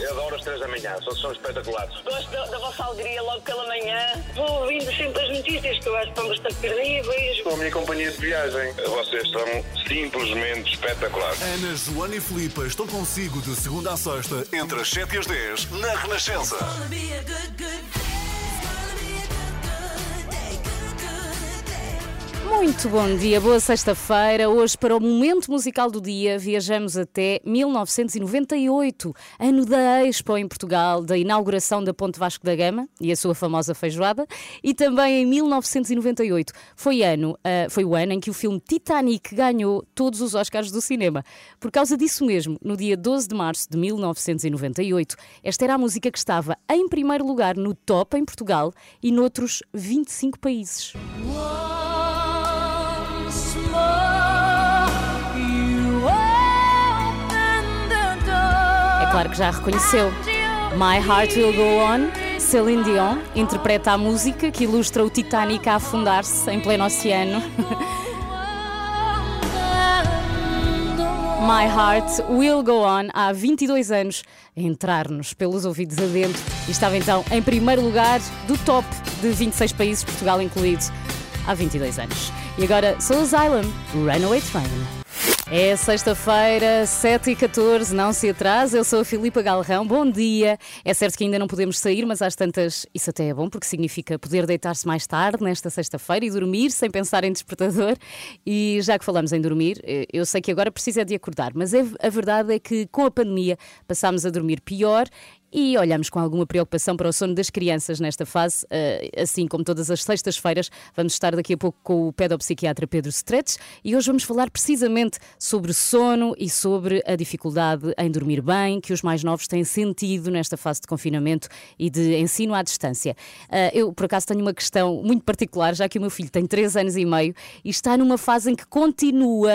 Eu adoro as três da manhã, são, são espetaculares. Gosto da, da vossa alegria logo pela manhã. Vou ouvindo sempre as notícias que eu acho que estão bastante terríveis. São a minha companhia de viagem. Vocês são simplesmente espetaculares. Ana, Joana e Filipe estão consigo de segunda a sexta, entre as 7 e as 10, na Renascença. Muito bom dia, boa sexta-feira. Hoje, para o momento musical do dia, viajamos até 1998, ano da Expo em Portugal, da inauguração da Ponte Vasco da Gama e a sua famosa feijoada. E também em 1998 foi, ano, uh, foi o ano em que o filme Titanic ganhou todos os Oscars do cinema. Por causa disso mesmo, no dia 12 de março de 1998, esta era a música que estava em primeiro lugar no top em Portugal e noutros 25 países. É claro que já reconheceu. My Heart Will Go On, Celine Dion, interpreta a música que ilustra o Titanic a afundar-se em pleno oceano. My Heart Will Go On, há 22 anos, entrar-nos pelos ouvidos adentro e estava então em primeiro lugar do top de 26 países, Portugal incluído, há 22 anos. E agora Soul Asylum, Runaway Train. É sexta-feira, 7 e 14 não se atrase. Eu sou a Filipa Galrão, bom dia. É certo que ainda não podemos sair, mas às tantas isso até é bom, porque significa poder deitar-se mais tarde nesta sexta-feira e dormir sem pensar em despertador. E já que falamos em dormir, eh, eu sei que agora precisa de acordar, mas é, a verdade é que com a pandemia passámos a dormir pior e olhamos com alguma preocupação para o sono das crianças nesta fase, eh, assim como todas as sextas-feiras. Vamos estar daqui a pouco com o pedopsiquiatra Pedro Stretch e hoje vamos falar precisamente sobre sono e sobre a dificuldade em dormir bem que os mais novos têm sentido nesta fase de confinamento e de ensino à distância. Eh, eu, por acaso, tenho uma questão muito particular, já que o meu filho tem 3 anos e meio e está numa fase em que continua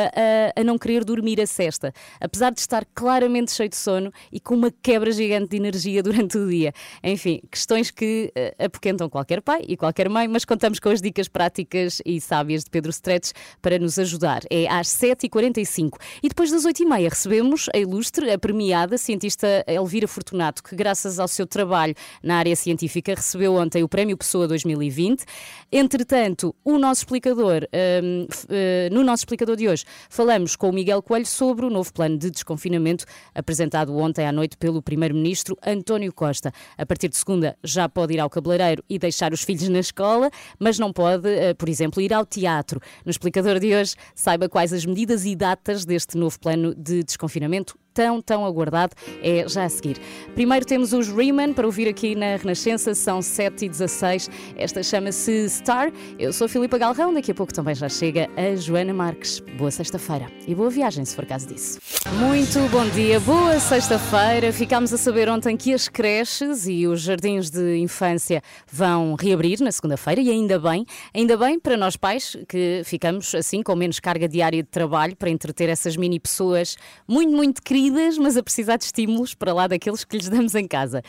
a, a não querer dormir a cesta, apesar de estar claramente cheio de sono e com uma quebra gigante de energia energia durante o dia. Enfim, questões que uh, apoquentam qualquer pai e qualquer mãe, mas contamos com as dicas práticas e sábias de Pedro Stretch para nos ajudar. É às 7h45. E depois das 8h30 recebemos a ilustre, a premiada cientista Elvira Fortunato, que graças ao seu trabalho na área científica recebeu ontem o Prémio Pessoa 2020. Entretanto, o nosso explicador, um, uh, eh, no nosso explicador de hoje, falamos com o Miguel Coelho sobre o novo plano de desconfinamento apresentado ontem à noite pelo Primeiro-Ministro António Costa. A partir de segunda já pode ir ao cabeleireiro e deixar os filhos na escola, mas não pode, eh, por exemplo, ir ao teatro. No explicador de hoje, saiba quais as medidas e datas deste novo plano de desconfinamento tão, tão aguardado é já a seguir. Primeiro temos os Riemann para ouvir aqui na Renascença, são 7 e 16. Esta chama-se Star. Eu sou a Filipa Galrão, daqui a pouco também já chega a Joana Marques. Boa sexta-feira e boa viagem, se for caso disso. Muito bom dia, boa sexta-feira. Ficámos a saber ontem que as creches e os jardins de infância vão reabrir na segunda-feira e ainda bem, ainda bem para nós pais que ficamos assim com menos carga diária de trabalho para entreter essas mini pessoas muito, muito queridas mas a precisar de estímulos para lá daqueles que lhes damos em casa.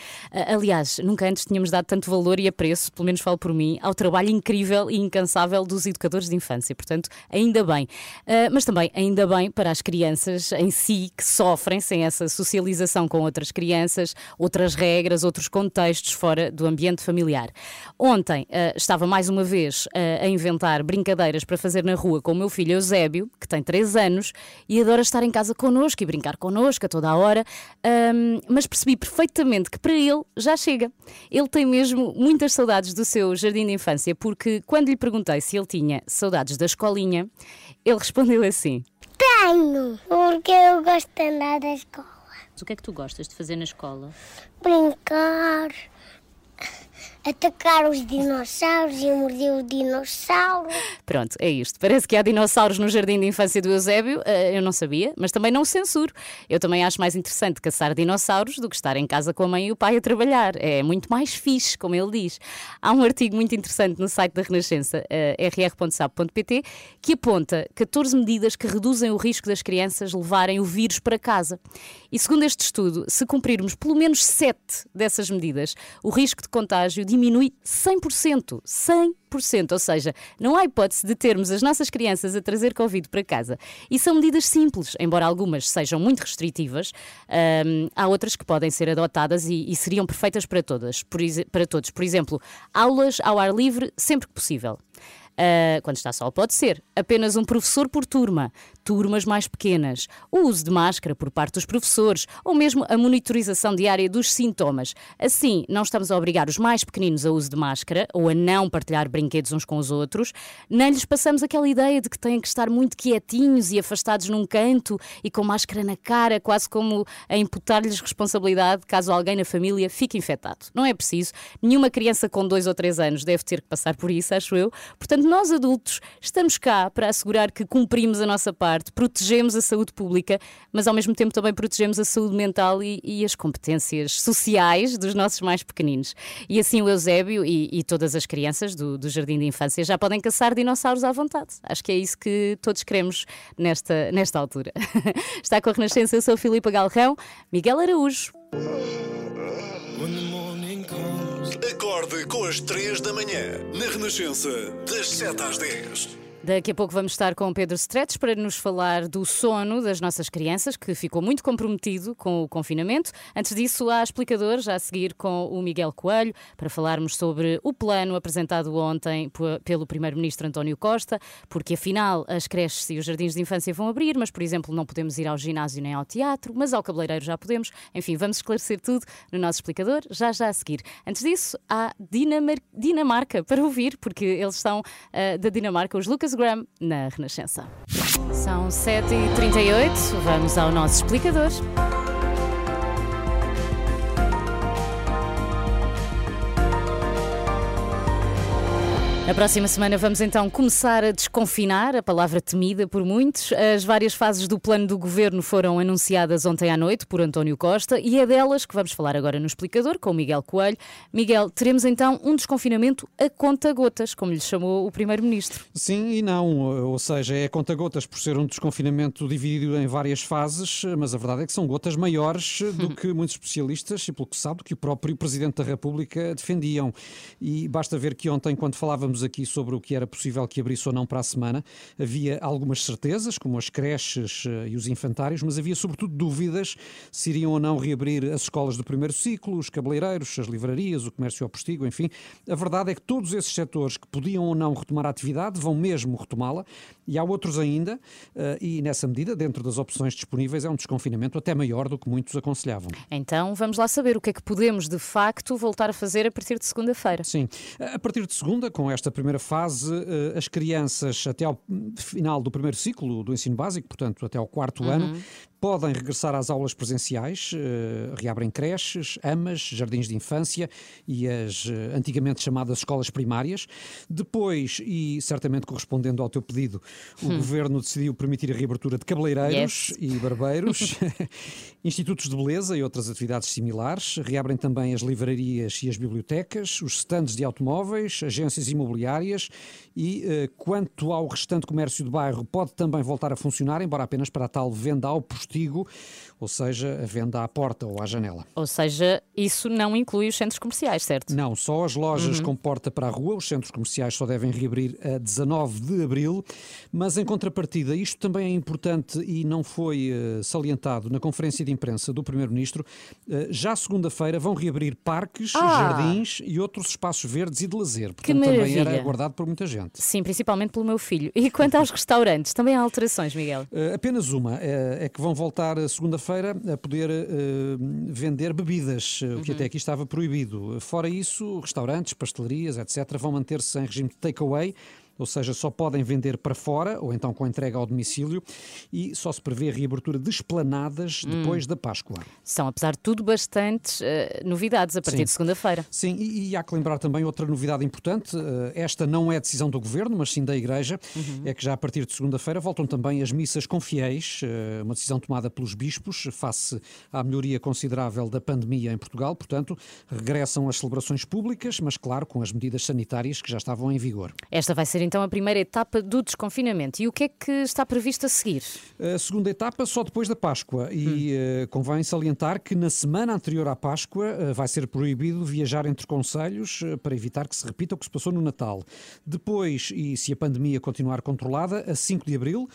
Aliás, nunca antes tínhamos dado tanto valor e apreço, pelo menos falo por mim, ao trabalho incrível e incansável dos educadores de infância. Portanto, ainda bem. Mas também ainda bem para as crianças em si que sofrem sem essa socialização com outras crianças, outras regras, outros contextos fora do ambiente familiar. Ontem estava mais uma vez a inventar brincadeiras para fazer na rua com o meu filho Eusébio, que tem 3 anos e adora estar em casa connosco e brincar connosco connosco a toda a hora, um, mas percebi perfeitamente que para ele já chega. Ele tem mesmo muitas saudades do seu jardim de infância, porque quando lhe perguntei se ele tinha saudades da escolinha, ele respondeu assim: Tenho, porque eu gosto de andar da escola. O que é que tu gostas de fazer na escola? Brincar, atacar os dinossauros e morder o dinossauro. Pronto, é isto. Parece que há dinossauros no jardim de infância do Eusébio. Uh, eu não sabia, mas também não censuro. Eu também acho mais interessante caçar dinossauros do que estar em casa com a mãe e o pai a trabalhar. É muito mais fixe, como ele diz. Há um artigo muito interessante no site da Renascença, uh, rr.sap.pt, que aponta 14 medidas que reduzem o risco das crianças levarem o vírus para casa. E segundo este estudo, se cumprirmos pelo menos 7 dessas medidas, o risco de contágio contágio diminui 100%. 100%. Ou seja, não há hipótese de termos as nossas crianças a trazer Covid para casa. E são medidas simples, embora algumas sejam muito restritivas, hum, há outras que podem ser adotadas e, e seriam perfeitas para todas, por, para todos. Por exemplo, aulas ao ar livre sempre que possível. Uh, quando está sol, pode ser apenas um professor por turma, turmas mais pequenas, o uso de máscara por parte dos professores ou mesmo a monitorização diária dos sintomas. Assim, não estamos a obrigar os mais pequeninos a uso de máscara ou a não partilhar brinquedos uns com os outros, nem lhes passamos aquela ideia de que têm que estar muito quietinhos e afastados num canto e com máscara na cara, quase como a imputar-lhes responsabilidade caso alguém na família fique infectado. Não é preciso, nenhuma criança com dois ou três anos deve ter que passar por isso, acho eu. Portanto, nós adultos estamos cá para assegurar que cumprimos a nossa parte, protegemos a saúde pública, mas ao mesmo tempo também protegemos a saúde mental e, e as competências sociais dos nossos mais pequeninos. E assim o Eusébio e, e todas as crianças do, do Jardim de Infância já podem caçar dinossauros à vontade. Acho que é isso que todos queremos nesta, nesta altura. Está com a Renascença, eu sou Filipe Galrão, Miguel Araújo. Acorde com as 3 da manhã, na Renascença, das 7 às 10. Daqui a pouco vamos estar com Pedro Stretch para nos falar do sono das nossas crianças, que ficou muito comprometido com o confinamento. Antes disso, há explicador, já a seguir com o Miguel Coelho, para falarmos sobre o plano apresentado ontem pelo Primeiro-Ministro António Costa, porque afinal as creches e os jardins de infância vão abrir, mas, por exemplo, não podemos ir ao ginásio nem ao teatro, mas ao cabeleireiro já podemos. Enfim, vamos esclarecer tudo no nosso explicador, já já a seguir. Antes disso, há Dinamar Dinamarca para ouvir, porque eles são uh, da Dinamarca, os Lucas Instagram na Renascença. São 7h38, vamos ao nosso explicador. Na próxima semana vamos então começar a desconfinar, a palavra temida por muitos. As várias fases do plano do governo foram anunciadas ontem à noite por António Costa e é delas que vamos falar agora no explicador com o Miguel Coelho. Miguel, teremos então um desconfinamento a conta-gotas, como lhe chamou o Primeiro-Ministro. Sim e não, ou seja, é conta-gotas por ser um desconfinamento dividido em várias fases, mas a verdade é que são gotas maiores do que muitos especialistas e, pelo que sabe, que o próprio Presidente da República defendiam. E basta ver que ontem, quando falávamos falávamos aqui sobre o que era possível que abrisse ou não para a semana. Havia algumas certezas, como as creches eh, e os infantários, mas havia sobretudo dúvidas se iriam ou não reabrir as escolas do primeiro ciclo, os cabeleireiros, as livrarias, o comércio ao postigo, enfim. A verdade é que todos esses setores que podiam ou não retomar a atividade vão mesmo retomá-la e há outros ainda, eh, e nessa medida, dentro das opções disponíveis, é um desconfinamento até maior do que muitos aconselhavam. Então vamos lá saber o que é que podemos de facto voltar a fazer a partir de segunda-feira. Sim, a partir de segunda, com esta primeira fase, eh, as crianças até ao final do primeiro ciclo do ensino básico, portanto até ao quarto uhum. ano, podem regressar às aulas presenciais, uh, reabrem creches, amas, jardins de infância e as uh, antigamente chamadas escolas primárias. Depois, e certamente correspondendo ao teu pedido, o hum. governo decidiu permitir a reabertura de cabeleireiros yes. e barbeiros, institutos de beleza e outras atividades similares. Reabrem também as livrarias e as bibliotecas, os stands de automóveis, agências imobiliárias e, uh, quanto ao restante comércio de bairro, pode também voltar a funcionar, embora apenas para a tal venda ao postigo, ou seja, a venda à porta ou à janela. Ou seja, isso não inclui os centros comerciais, certo? Não, só as lojas uhum. com porta para a rua, os centros comerciais só devem reabrir a 19 de abril, mas em contrapartida, isto também é importante e não foi uh, salientado na conferência de imprensa do Primeiro-Ministro, uh, já segunda-feira vão reabrir parques, ah. jardins e outros espaços verdes e de lazer. Portanto, também era aguardado por muita gente. Sim, principalmente pelo meu filho. E quanto aos restaurantes, também há alterações, Miguel? Uh, apenas uma, é que vão voltar voltar segunda-feira a poder uh, vender bebidas, uhum. o que uhum. até aqui estava proibido. Fora isso, restaurantes, pastelarias, etc., vão manter-se em regime de takeaway ou seja, só podem vender para fora ou então com entrega ao domicílio e só se prevê a reabertura de esplanadas hum. depois da Páscoa. São, apesar de tudo, bastantes uh, novidades a partir sim. de segunda-feira. Sim, e, e, há que lembrar também outra novidade importante: uh, esta não é decisão do governo, mas sim da Igreja, uhum. é que já a partir de segunda-feira voltam também as missas com fiéis, uh, uma decisão tomada pelos bispos face à melhoria considerável da pandemia em Portugal. Portanto, regressam as celebrações públicas, mas claro, com as medidas sanitárias que já estavam em vigor. Esta vai ser então a primeira etapa do desconfinamento. E o que é que está previsto a seguir? A segunda etapa só depois da Páscoa e uh, convém salientar que na semana anterior à Páscoa uh, vai ser proibido viajar entre conselhos uh, para evitar que se repita o que se passou no Natal. Depois, e se a pandemia continuar controlada, a 5 de abril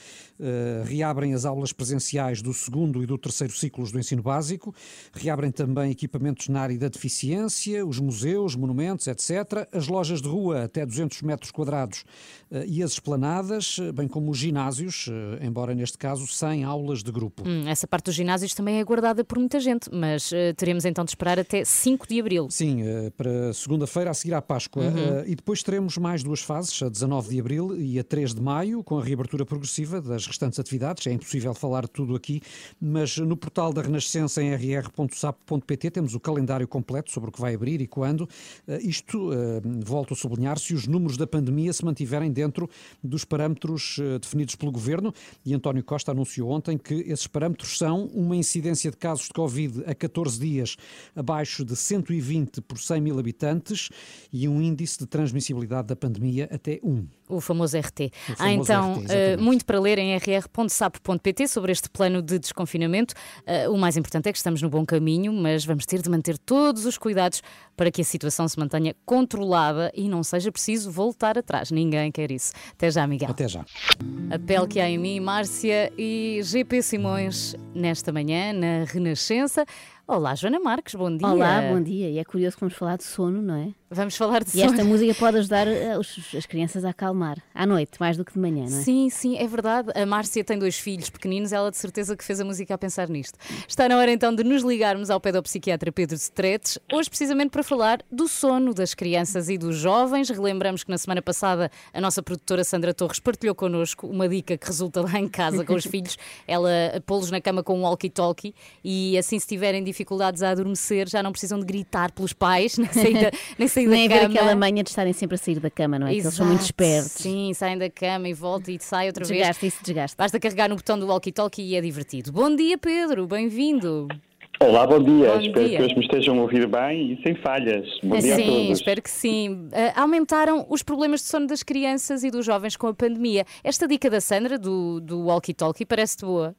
reabrem as aulas presenciais do segundo e do terceiro ciclos do ensino básico, reabrem também equipamentos na área da deficiência, os museus, monumentos, etc., as lojas de rua até 200 metros quadrados e as esplanadas, bem como os ginásios, embora neste caso sem aulas de grupo. Hum, essa parte dos ginásios também é aguardada por muita gente, mas uh, teremos então de esperar até 5 de abril. Sim, uh, para segunda-feira a seguir à Páscoa. Uhum. Uh, e depois teremos mais duas fases, a 19 de abril e a 3 de maio, com a reabertura progressiva das restantes atividades. É impossível falar tudo aqui, mas no portal da Renascença em rr.sap.pt temos o calendário completo sobre o que vai abrir e quando. isto, volto a sublinhar, se os números da pandemia se mantiverem dentro dos parâmetros definidos pelo Governo e António Costa anunciou ontem que esses parâmetros são uma incidência de casos de Covid a 14 dias abaixo de 120 por 100 mil habitantes e um índice de transmissibilidade da pandemia até 1. O famoso RT. O famoso Há então RT, uh, muito para ler em rr.sapo.pt sobre este plano de desconfinamento. Uh, o mais importante é que estamos no bom caminho, mas vamos ter de manter todos os cuidados para que a situação se mantenha controlada e não seja preciso voltar atrás. Ninguém quer isso. Até já, Miguel. Até já. A pele que há em mim, Márcia e GP Simões, nesta manhã, na Renascença. Olá, Joana Marques, bom dia. Olá, bom dia. E é curioso que vamos falar de sono, não é? Vamos falar de E esta música pode ajudar eh, as crianças a acalmar à noite, mais do que de manhã, não é? Sim, sim, é verdade. A Márcia tem dois filhos pequeninos, ela de certeza que fez a música a pensar nisto. Está na hora então de nos ligarmos ao pedopsiquiatra Pedro Stretes, hoje precisamente para falar do sono das crianças e dos jovens. Relembramos que na semana passada a nossa produtora Sandra Torres partilhou connosco uma dica que resulta lá em casa com os filhos, ela pô-los na cama com um walkie-talkie e assim se tiverem dificuldades a adormecer já não precisam de gritar pelos pais saída, na saída sair Nem da cama. aquela manha de estarem sempre a sair da cama, não é? Exato. Que eles são muito espertos. Sim, saem da cama e voltam e saem outra desgaste, vez. Isso desgasta. Basta carregar no botão do walkie-talkie e é divertido. Bom dia, Pedro. Bem-vindo. Olá, bom dia. Bom espero dia. que hoje me estejam a ouvir bem e sem falhas. Bom dia sim, a todos. espero que sim. Uh, aumentaram os problemas de sono das crianças e dos jovens com a pandemia. Esta dica da Sandra, do, do walkie-talkie, parece-te boa?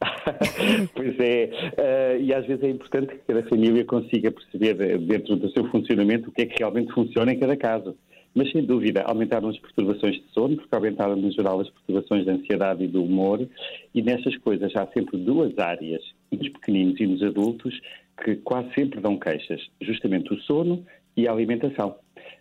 pois é, uh, e às vezes é importante que cada família consiga perceber eh, dentro do seu funcionamento o que é que realmente funciona em cada caso. Mas sem dúvida, aumentaram as perturbações de sono, porque aumentaram no geral as perturbações de ansiedade e do humor, e nessas coisas há sempre duas áreas, nos pequeninos e nos adultos, que quase sempre dão queixas, justamente o sono e a alimentação.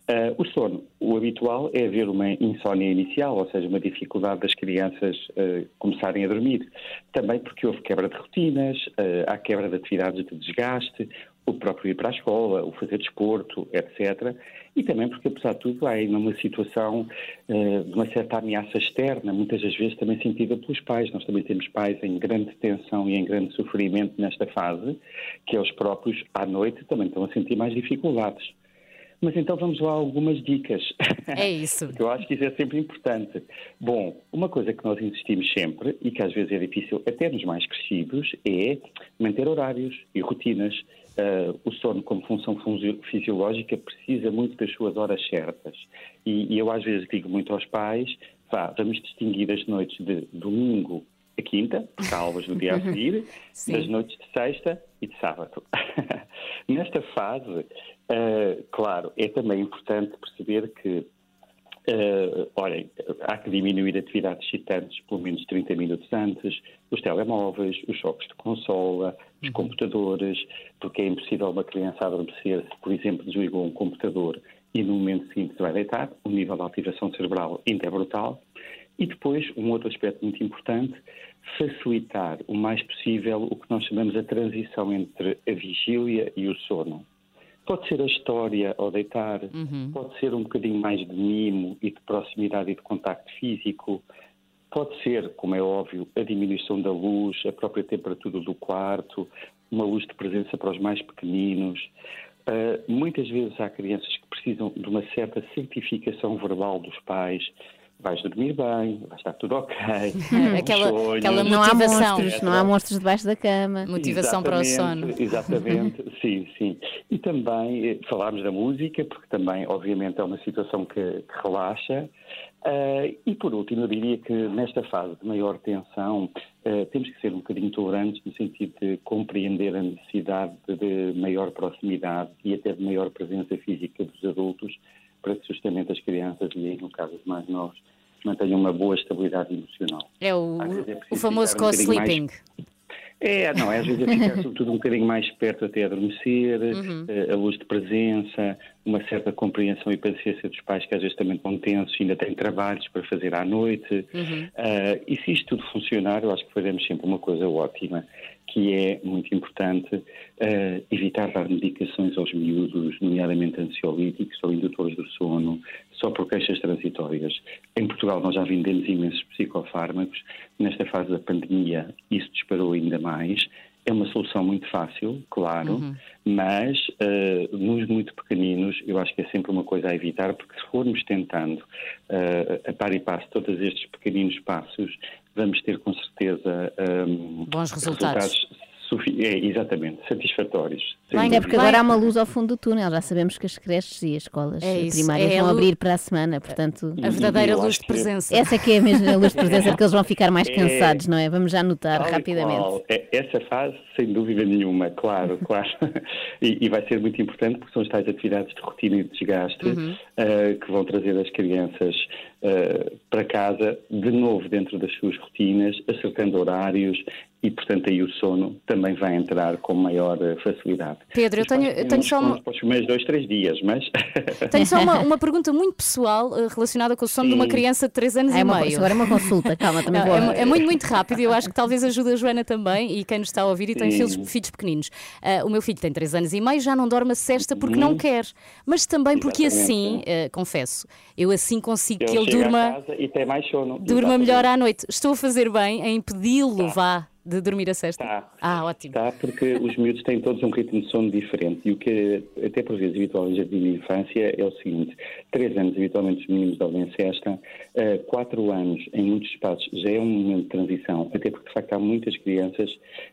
Uh, o sono, o habitual é haver uma insónia inicial, ou seja, uma dificuldade das crianças uh, começarem a dormir. Também porque houve quebra de rotinas, uh, há quebra de atividades de desgaste, o próprio ir para a escola, o fazer desporto, etc. E também porque, apesar de tudo, há ainda uma situação de uma certa ameaça externa, muitas das vezes também sentida pelos pais. Nós também temos pais em grande tensão e em grande sofrimento nesta fase, que eles próprios, à noite, também estão a sentir mais dificuldades. Mas então vamos lá a algumas dicas. É isso. Eu acho que isso é sempre importante. Bom, uma coisa que nós insistimos sempre e que às vezes é difícil até nos mais crescidos é manter horários e rotinas. Uh, o sono, como função fisiológica, precisa muito das suas horas certas. E, e eu às vezes digo muito aos pais: vá, vamos distinguir as noites de domingo quinta, porque há aulas no dia a seguir, das noites de sexta e de sábado. Nesta fase, uh, claro, é também importante perceber que Uh, olhem, há que diminuir atividades excitantes pelo menos 30 minutos antes, os telemóveis, os jogos de consola, os uhum. computadores, porque é impossível uma criança adormecer se, por exemplo, desligou um computador e no momento seguinte vai deitar, o nível de ativação cerebral ainda é brutal. E depois, um outro aspecto muito importante, facilitar o mais possível o que nós chamamos a transição entre a vigília e o sono. Pode ser a história ao deitar, uhum. pode ser um bocadinho mais de mimo e de proximidade e de contacto físico, pode ser, como é óbvio, a diminuição da luz, a própria temperatura do quarto, uma luz de presença para os mais pequeninos. Uh, muitas vezes há crianças que precisam de uma certa certificação verbal dos pais, vais dormir bem, vai estar tudo ok. Aquela- Sonho. aquela Não há Motivação. monstros, não há monstros debaixo da cama. Motivação para o sono. Exatamente, sim, sim. E também eh, falámos da música, porque também, obviamente, é uma situação que, que relaxa. Ah, e por último, eu diria que nesta fase de maior tensão, ah, temos que ser um bocadinho tolerantes no sentido de compreender a necessidade de maior proximidade e até de maior presença física dos adultos para que justamente as crianças e, no caso dos mais novos, mantenham uma boa estabilidade emocional. É o, é o famoso um co-sleeping. É, não, é às vezes é ficar sobretudo um bocadinho mais perto até adormecer, eh, a luz de presença, uma certa compreensão e paciência dos pais que às vezes também estão tensos e ainda têm trabalhos para fazer à noite. Ah, e se isto tudo funcionar, eu acho que fazemos sempre uma coisa ótima, que é muito importante ah, evitar dar medicações aos miúdos, nomeadamente ansiolíticos ou indutores do sono, só por queixas transitórias. Em Portugal nós já vendemos imensos psicofármacos. Nesta fase da pandemia isso disparou ainda mais. É uma solução muito fácil, claro, mas eh, nos muito pequeninos eu acho que é sempre uma coisa a evitar, porque se formos tentando eh, a par e passo todos estes pequeninos passos, vamos ter com certeza ehm, Bons resultados. sufi- é, exatamente, satisfatórios. Bem, dúvida. porque agora há uma luz ao fundo do túnel. Já sabemos que as creches e as escolas É isso, primárias é vão abrir para a semana, portanto. A verdadeira luz de que- presença. Essa é que é a mesma luz de presença, porque eles vão ficar mais É. cansados, não é? Vamos já notar Tal rapidamente. É, Essa fase, sem dúvida nenhuma, claro, claro. E, e vai ser muito importante porque são as tais atividades de rotina e de desgaste Uhum. eh, que vão trazer as crianças eh, para casa, de novo dentro das suas rotinas, acertando horários e, portanto, aí o sono também vai entrar com maior eh, facilidade. Pedro, eu tenho- eu tenho só uma- Para os primeiros dois, três dias, mas. Tenho só uma, uma pergunta muito pessoal eh, relacionada com o sono de uma Sim. criança de 3 anos é e uma, meio. agora é uma consulta, calma, também Não, vou. é, é muito, muito rápido e eu acho que talvez ajude a Joana também e quem nos está a ouvir e tem Sim. filhos, filhos pequeninos. Ah, o meu filho tem 3 anos e meio, já não dorme a cesta porque Uhum. não quer, mas também porque assim, Exatamente. eh, confesso, eu assim consigo que Ele durma, e tem mais sono. durma Exatamente. melhor à noite. Estou a fazer bem em impedi-lo, vá, de dormir a cesta. Tá. Ah, ótimo. Tá, porque os miúdos têm todos um ritmo de sono diferente e o que até por vezes habitual em jardim de infância é o seguinte, três anos habitualmente os meninos dormem cesta, eh, quatro anos em muitos espaços já é um momento de transição, até porque de facto há muitas crianças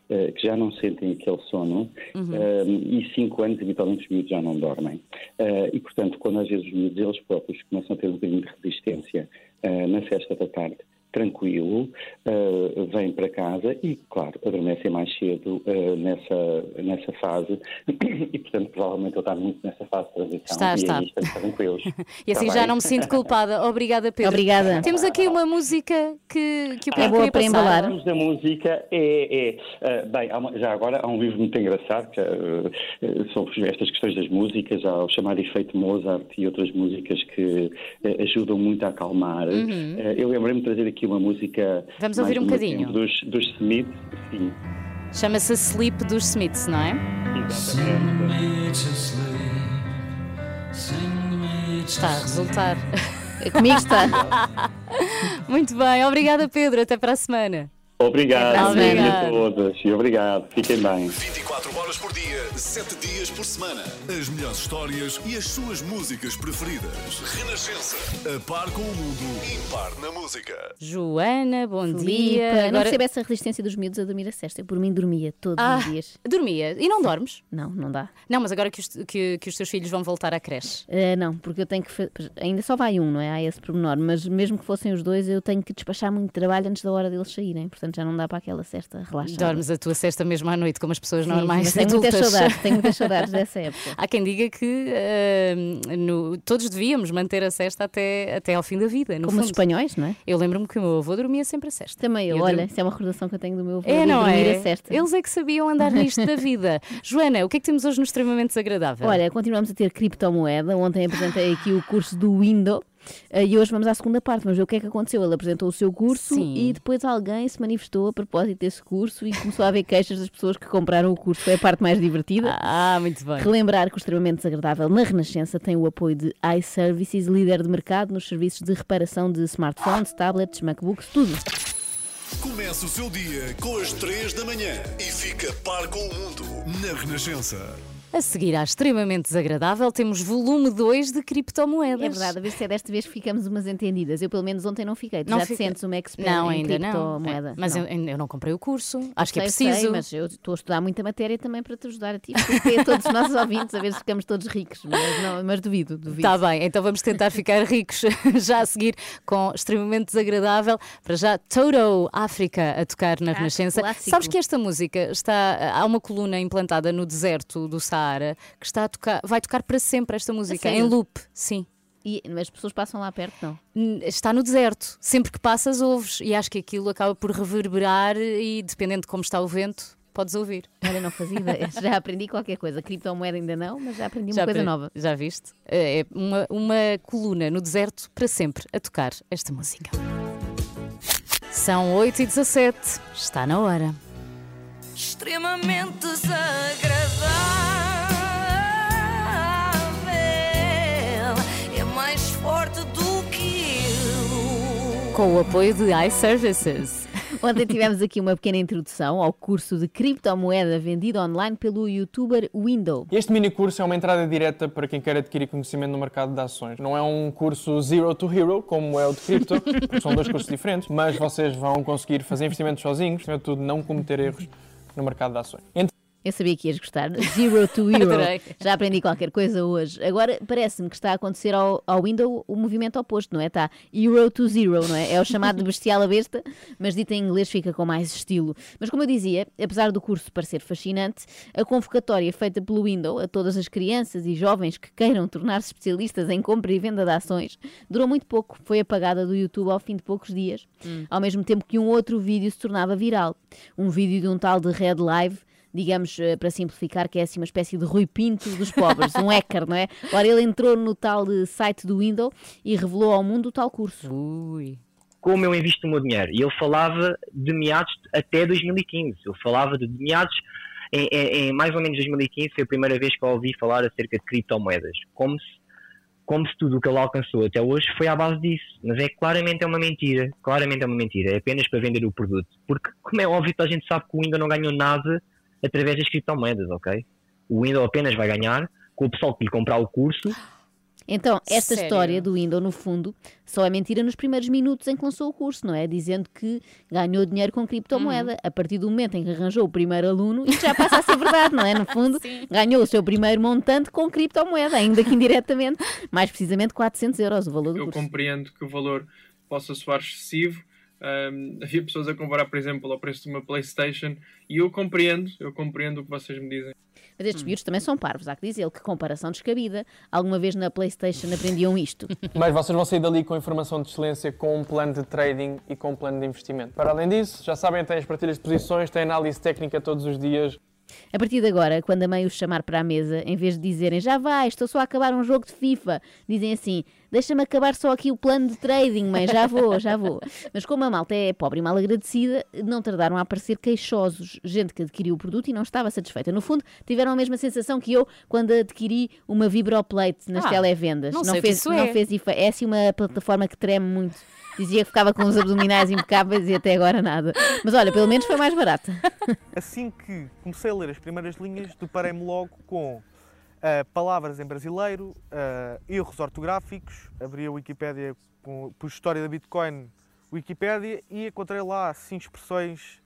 eh, que já não sentem aquele sono eh, e cinco anos habitualmente os miúdos já não dormem. Eh, e portanto, quando às vezes os miúdos eles próprios começam a ter um bocadinho de resistência eh, na festa da tarde, tranquilo, eh, vem para casa e, claro, adormecem mais cedo eh, nessa, nessa fase e, portanto, provavelmente ele está muito nessa fase de transição Está, e está. aí estamos tranquilos. E assim Está já bem? não me sinto culpada. Obrigada, Pedro. Obrigada. Temos aqui uma música que, que o É Pedro boa queria para embalar. Falamos da música é, é eh, bem, uma- já agora há um livro muito engraçado que, sobre estas questões das músicas, há o chamado efeito Mozart e outras músicas que ajudam muito a acalmar. Eh, eu lembrei-me de trazer aqui uma música. Vamos ouvir um bocadinho. dos, dos Smiths, sim. Chama-se Sleep dos Smiths, não é? Está a resultar. Comigo está. Muito bem, obrigada, Pedro. Até para a semana. Obrigado, a todas e obrigado. Fiquem bem. 24 horas por dia, 7 dias por semana. As melhores histórias e as suas músicas preferidas. Renascença. A par com o mundo, impar na música. Joana, bom dia. Não Agora... percebe essa resistência dos miúdos a dormir a cesta. Eu, por mim, dormia todos Ah, os dias. dormia. E não dormes? Não, não dá. Não, mas agora que os, que, que os teus filhos vão voltar à creche. Ah, não, porque eu tenho que. Ainda só vai um, não é? Há esse pormenor. Mas mesmo que fossem os dois, eu tenho que despachar muito trabalho antes da hora deles saírem. Portanto, já não dá para aquela cesta relaxada. Dormes a tua cesta mesmo à noite, como as pessoas Sim, normais tenho muitas saudades, tenho muitas saudades dessa época. Há quem diga que ah, no- todos devíamos manter a cesta até, até ao fim da vida. Como os fundo. espanhóis, não é? Eu lembro-me que o meu avô dormia sempre a cesta. Também eu, Eu olha, isso é uma recordação que eu tenho do meu avô. É, não dormir é? a cesta. Eles é que sabiam andar nisto da vida. Joana, o que é que temos hoje no extremamente desagradável? Olha, continuamos a ter criptomoeda. Ontem apresentei aqui o curso do Window. Eh, E hoje vamos à segunda parte, vamos ver o que é que aconteceu. Ele apresentou o seu curso Sim. e depois alguém se manifestou a propósito desse curso e começou a haver queixas das pessoas que compraram o curso. Foi a parte mais divertida. Ah, muito bem. Relembrar que o extremamente desagradável na Renascença tem o apoio de iServices, líder de mercado nos serviços de reparação de smartphones, tablets, MacBooks, tudo. Comece o seu dia com as 3 da manhã e fica par com o mundo na Renascença. A seguir à extremamente desagradável, temos volume 2 de criptomoedas. É verdade, a ver se é desta vez que ficamos umas entendidas. Eu, pelo menos, ontem não fiquei. Tu Não já fica- te sentes uma expert Não, em ainda não. criptomoeda? Mas Não. eu, eu não comprei o curso. Acho que é Sei, preciso. sei, mas eu estou a estudar muita matéria também para te ajudar a ti e a todos os nossos ouvintes a ver se ficamos todos ricos. Mas, não, mas duvido, duvido. Está bem, então vamos tentar ficar ricos já a seguir com extremamente desagradável. Para já, Toto África a tocar na Renascença. clássico. Sabes que esta música está. Há uma coluna implantada no deserto do Que está a tocar, vai tocar para sempre esta música, em loop, sim. E, mas as pessoas passam lá perto, não? Está no deserto. Sempre que passas, ouves. E acho que aquilo acaba por reverberar e, dependendo de como está o vento, podes ouvir. Olha, não fazia ideia. Já aprendi qualquer coisa. Criptomoeda ainda não, mas já aprendi uma Já coisa nova. Já viste? É uma, uma coluna no deserto para sempre a tocar esta música. São 8 e 17 Está na hora. extremamente desagradável. Com o apoio de iServices. Ontem tivemos aqui uma pequena introdução ao curso de criptomoeda vendido online pelo youtuber Window. Este mini curso é uma entrada direta para quem quer adquirir conhecimento no mercado de ações. Não é um curso zero to hero, como é o de cripto, porque são dois cursos diferentes, mas vocês vão conseguir fazer investimentos sozinhos, acima de tudo, não cometer erros no mercado de ações. Ent- Eu sabia que ias gostar. Zero to Hero. Já aprendi qualquer coisa hoje. Agora parece-me que está a acontecer ao, ao Window o movimento oposto, não é? Está Hero to Zero, não é? É o chamado de bestial a besta, mas dito em inglês fica com mais estilo. Mas como eu dizia, apesar do curso parecer fascinante, a convocatória feita pelo Window a todas as crianças e jovens que queiram tornar-se especialistas em compra e venda de ações durou muito pouco. Foi apagada do YouTube ao fim de poucos dias, ao mesmo tempo que um outro vídeo se tornava viral. Um vídeo de um tal de Red Live digamos, eh, para simplificar, que é assim uma espécie de Rui Pinto dos pobres, um hacker, não é? Ora, ele entrou no tal de site do Windows e revelou ao mundo o tal curso. Ui. como eu invisto o meu dinheiro. E ele falava de meados até 2015. Ele falava de meados em, em- em mais ou menos 2015, foi a primeira vez que eu ouvi falar acerca de criptomoedas. Como se, como se tudo o que ele alcançou até hoje foi à base disso. Mas é claramente é uma mentira. Claramente é uma mentira. É apenas para vender o produto. Porque, como é óbvio, a gente sabe que o Windows não ganhou nada através das criptomoedas, ok? O Windows apenas vai ganhar com o pessoal que lhe comprar o curso Então, esta Sério? história do Windows, no fundo, só é mentira nos primeiros minutos em que lançou o curso, não é? Dizendo que ganhou dinheiro com criptomoeda. Uhum. A partir do momento em que arranjou o primeiro aluno, isto já passa a ser verdade, não é? No fundo, ganhou o seu primeiro montante com criptomoeda, ainda que indiretamente. Mais precisamente 400 euros o valor do Eu curso. compreendo que o valor possa soar excessivo. Ahm, havia pessoas a comparar, por exemplo, ao preço de uma PlayStation e eu compreendo, eu compreendo o que vocês me dizem. Mas estes miúdos também são parvos, há que dizer que comparação descabida. Alguma vez na PlayStation aprendiam isto. Mas vocês vão sair dali com informação de excelência, com um plano de trading e com um plano de investimento. Para além disso, já sabem, têm as partilhas de posições, têm análise técnica todos os dias. A partir de agora, quando a mãe os chamar para a mesa, em vez de dizerem já vai, estou só a acabar um jogo de FIFA, dizem assim: deixa-me acabar só aqui o plano de trading, mãe, já vou, já vou. Mas como a malta é pobre e mal agradecida, não tardaram a aparecer queixosos, gente que adquiriu o produto e não estava satisfeita. No fundo, tiveram a mesma sensação que eu quando adquiri uma Vibroplate nas Ah, televendas. não sei o que fez, isso não é. fez efe- É assim uma plataforma que treme muito. Dizia que ficava com os abdominais impecáveis e até agora nada. Mas olha, pelo menos foi mais barata. Assim que comecei a ler as primeiras linhas, deparei-me logo com ah, palavras em brasileiro, ah, erros ortográficos, abri a Wikipédia, com, pus História da Bitcoin, Wikipédia, e encontrei lá assim expressões,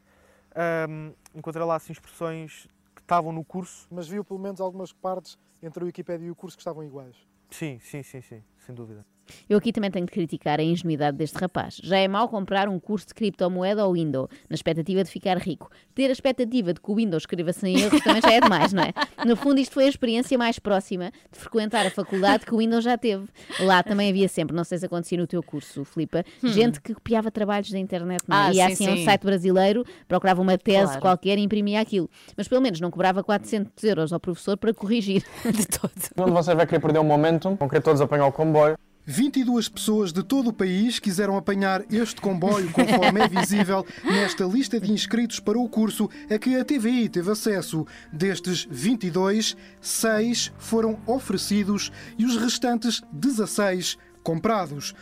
ahm, encontrei lá assim expressões que estavam no curso. Mas viu pelo menos algumas partes entre a Wikipédia e o curso que estavam iguais. Sim, sim, sim, sim, sem dúvida. Eu aqui também tenho de criticar a ingenuidade deste rapaz. Já é mau comprar um curso de criptomoeda ao Windows, na expectativa de ficar rico. Ter a expectativa de que o Windows escreva sem erros também já é demais, não é? No fundo, isto foi a experiência mais próxima de frequentar a faculdade que o Windows já teve. Lá também havia sempre, não sei se acontecia no teu curso, Filipa, gente que copiava trabalhos da internet, não é? Ah, Ia sim, assim a um sim. site brasileiro, procurava uma tese Claro. qualquer e imprimia aquilo. Mas pelo menos não cobrava 400 euros ao professor para corrigir. De todo. Quando você vai querer perder um momentum, vão querer todos apanhar o comboio. 22 pessoas de todo o país quiseram apanhar este comboio, conforme é visível nesta lista de inscritos para o curso a que a TVI teve acesso. Destes 22, 6 foram oferecidos e os restantes 16 comprados.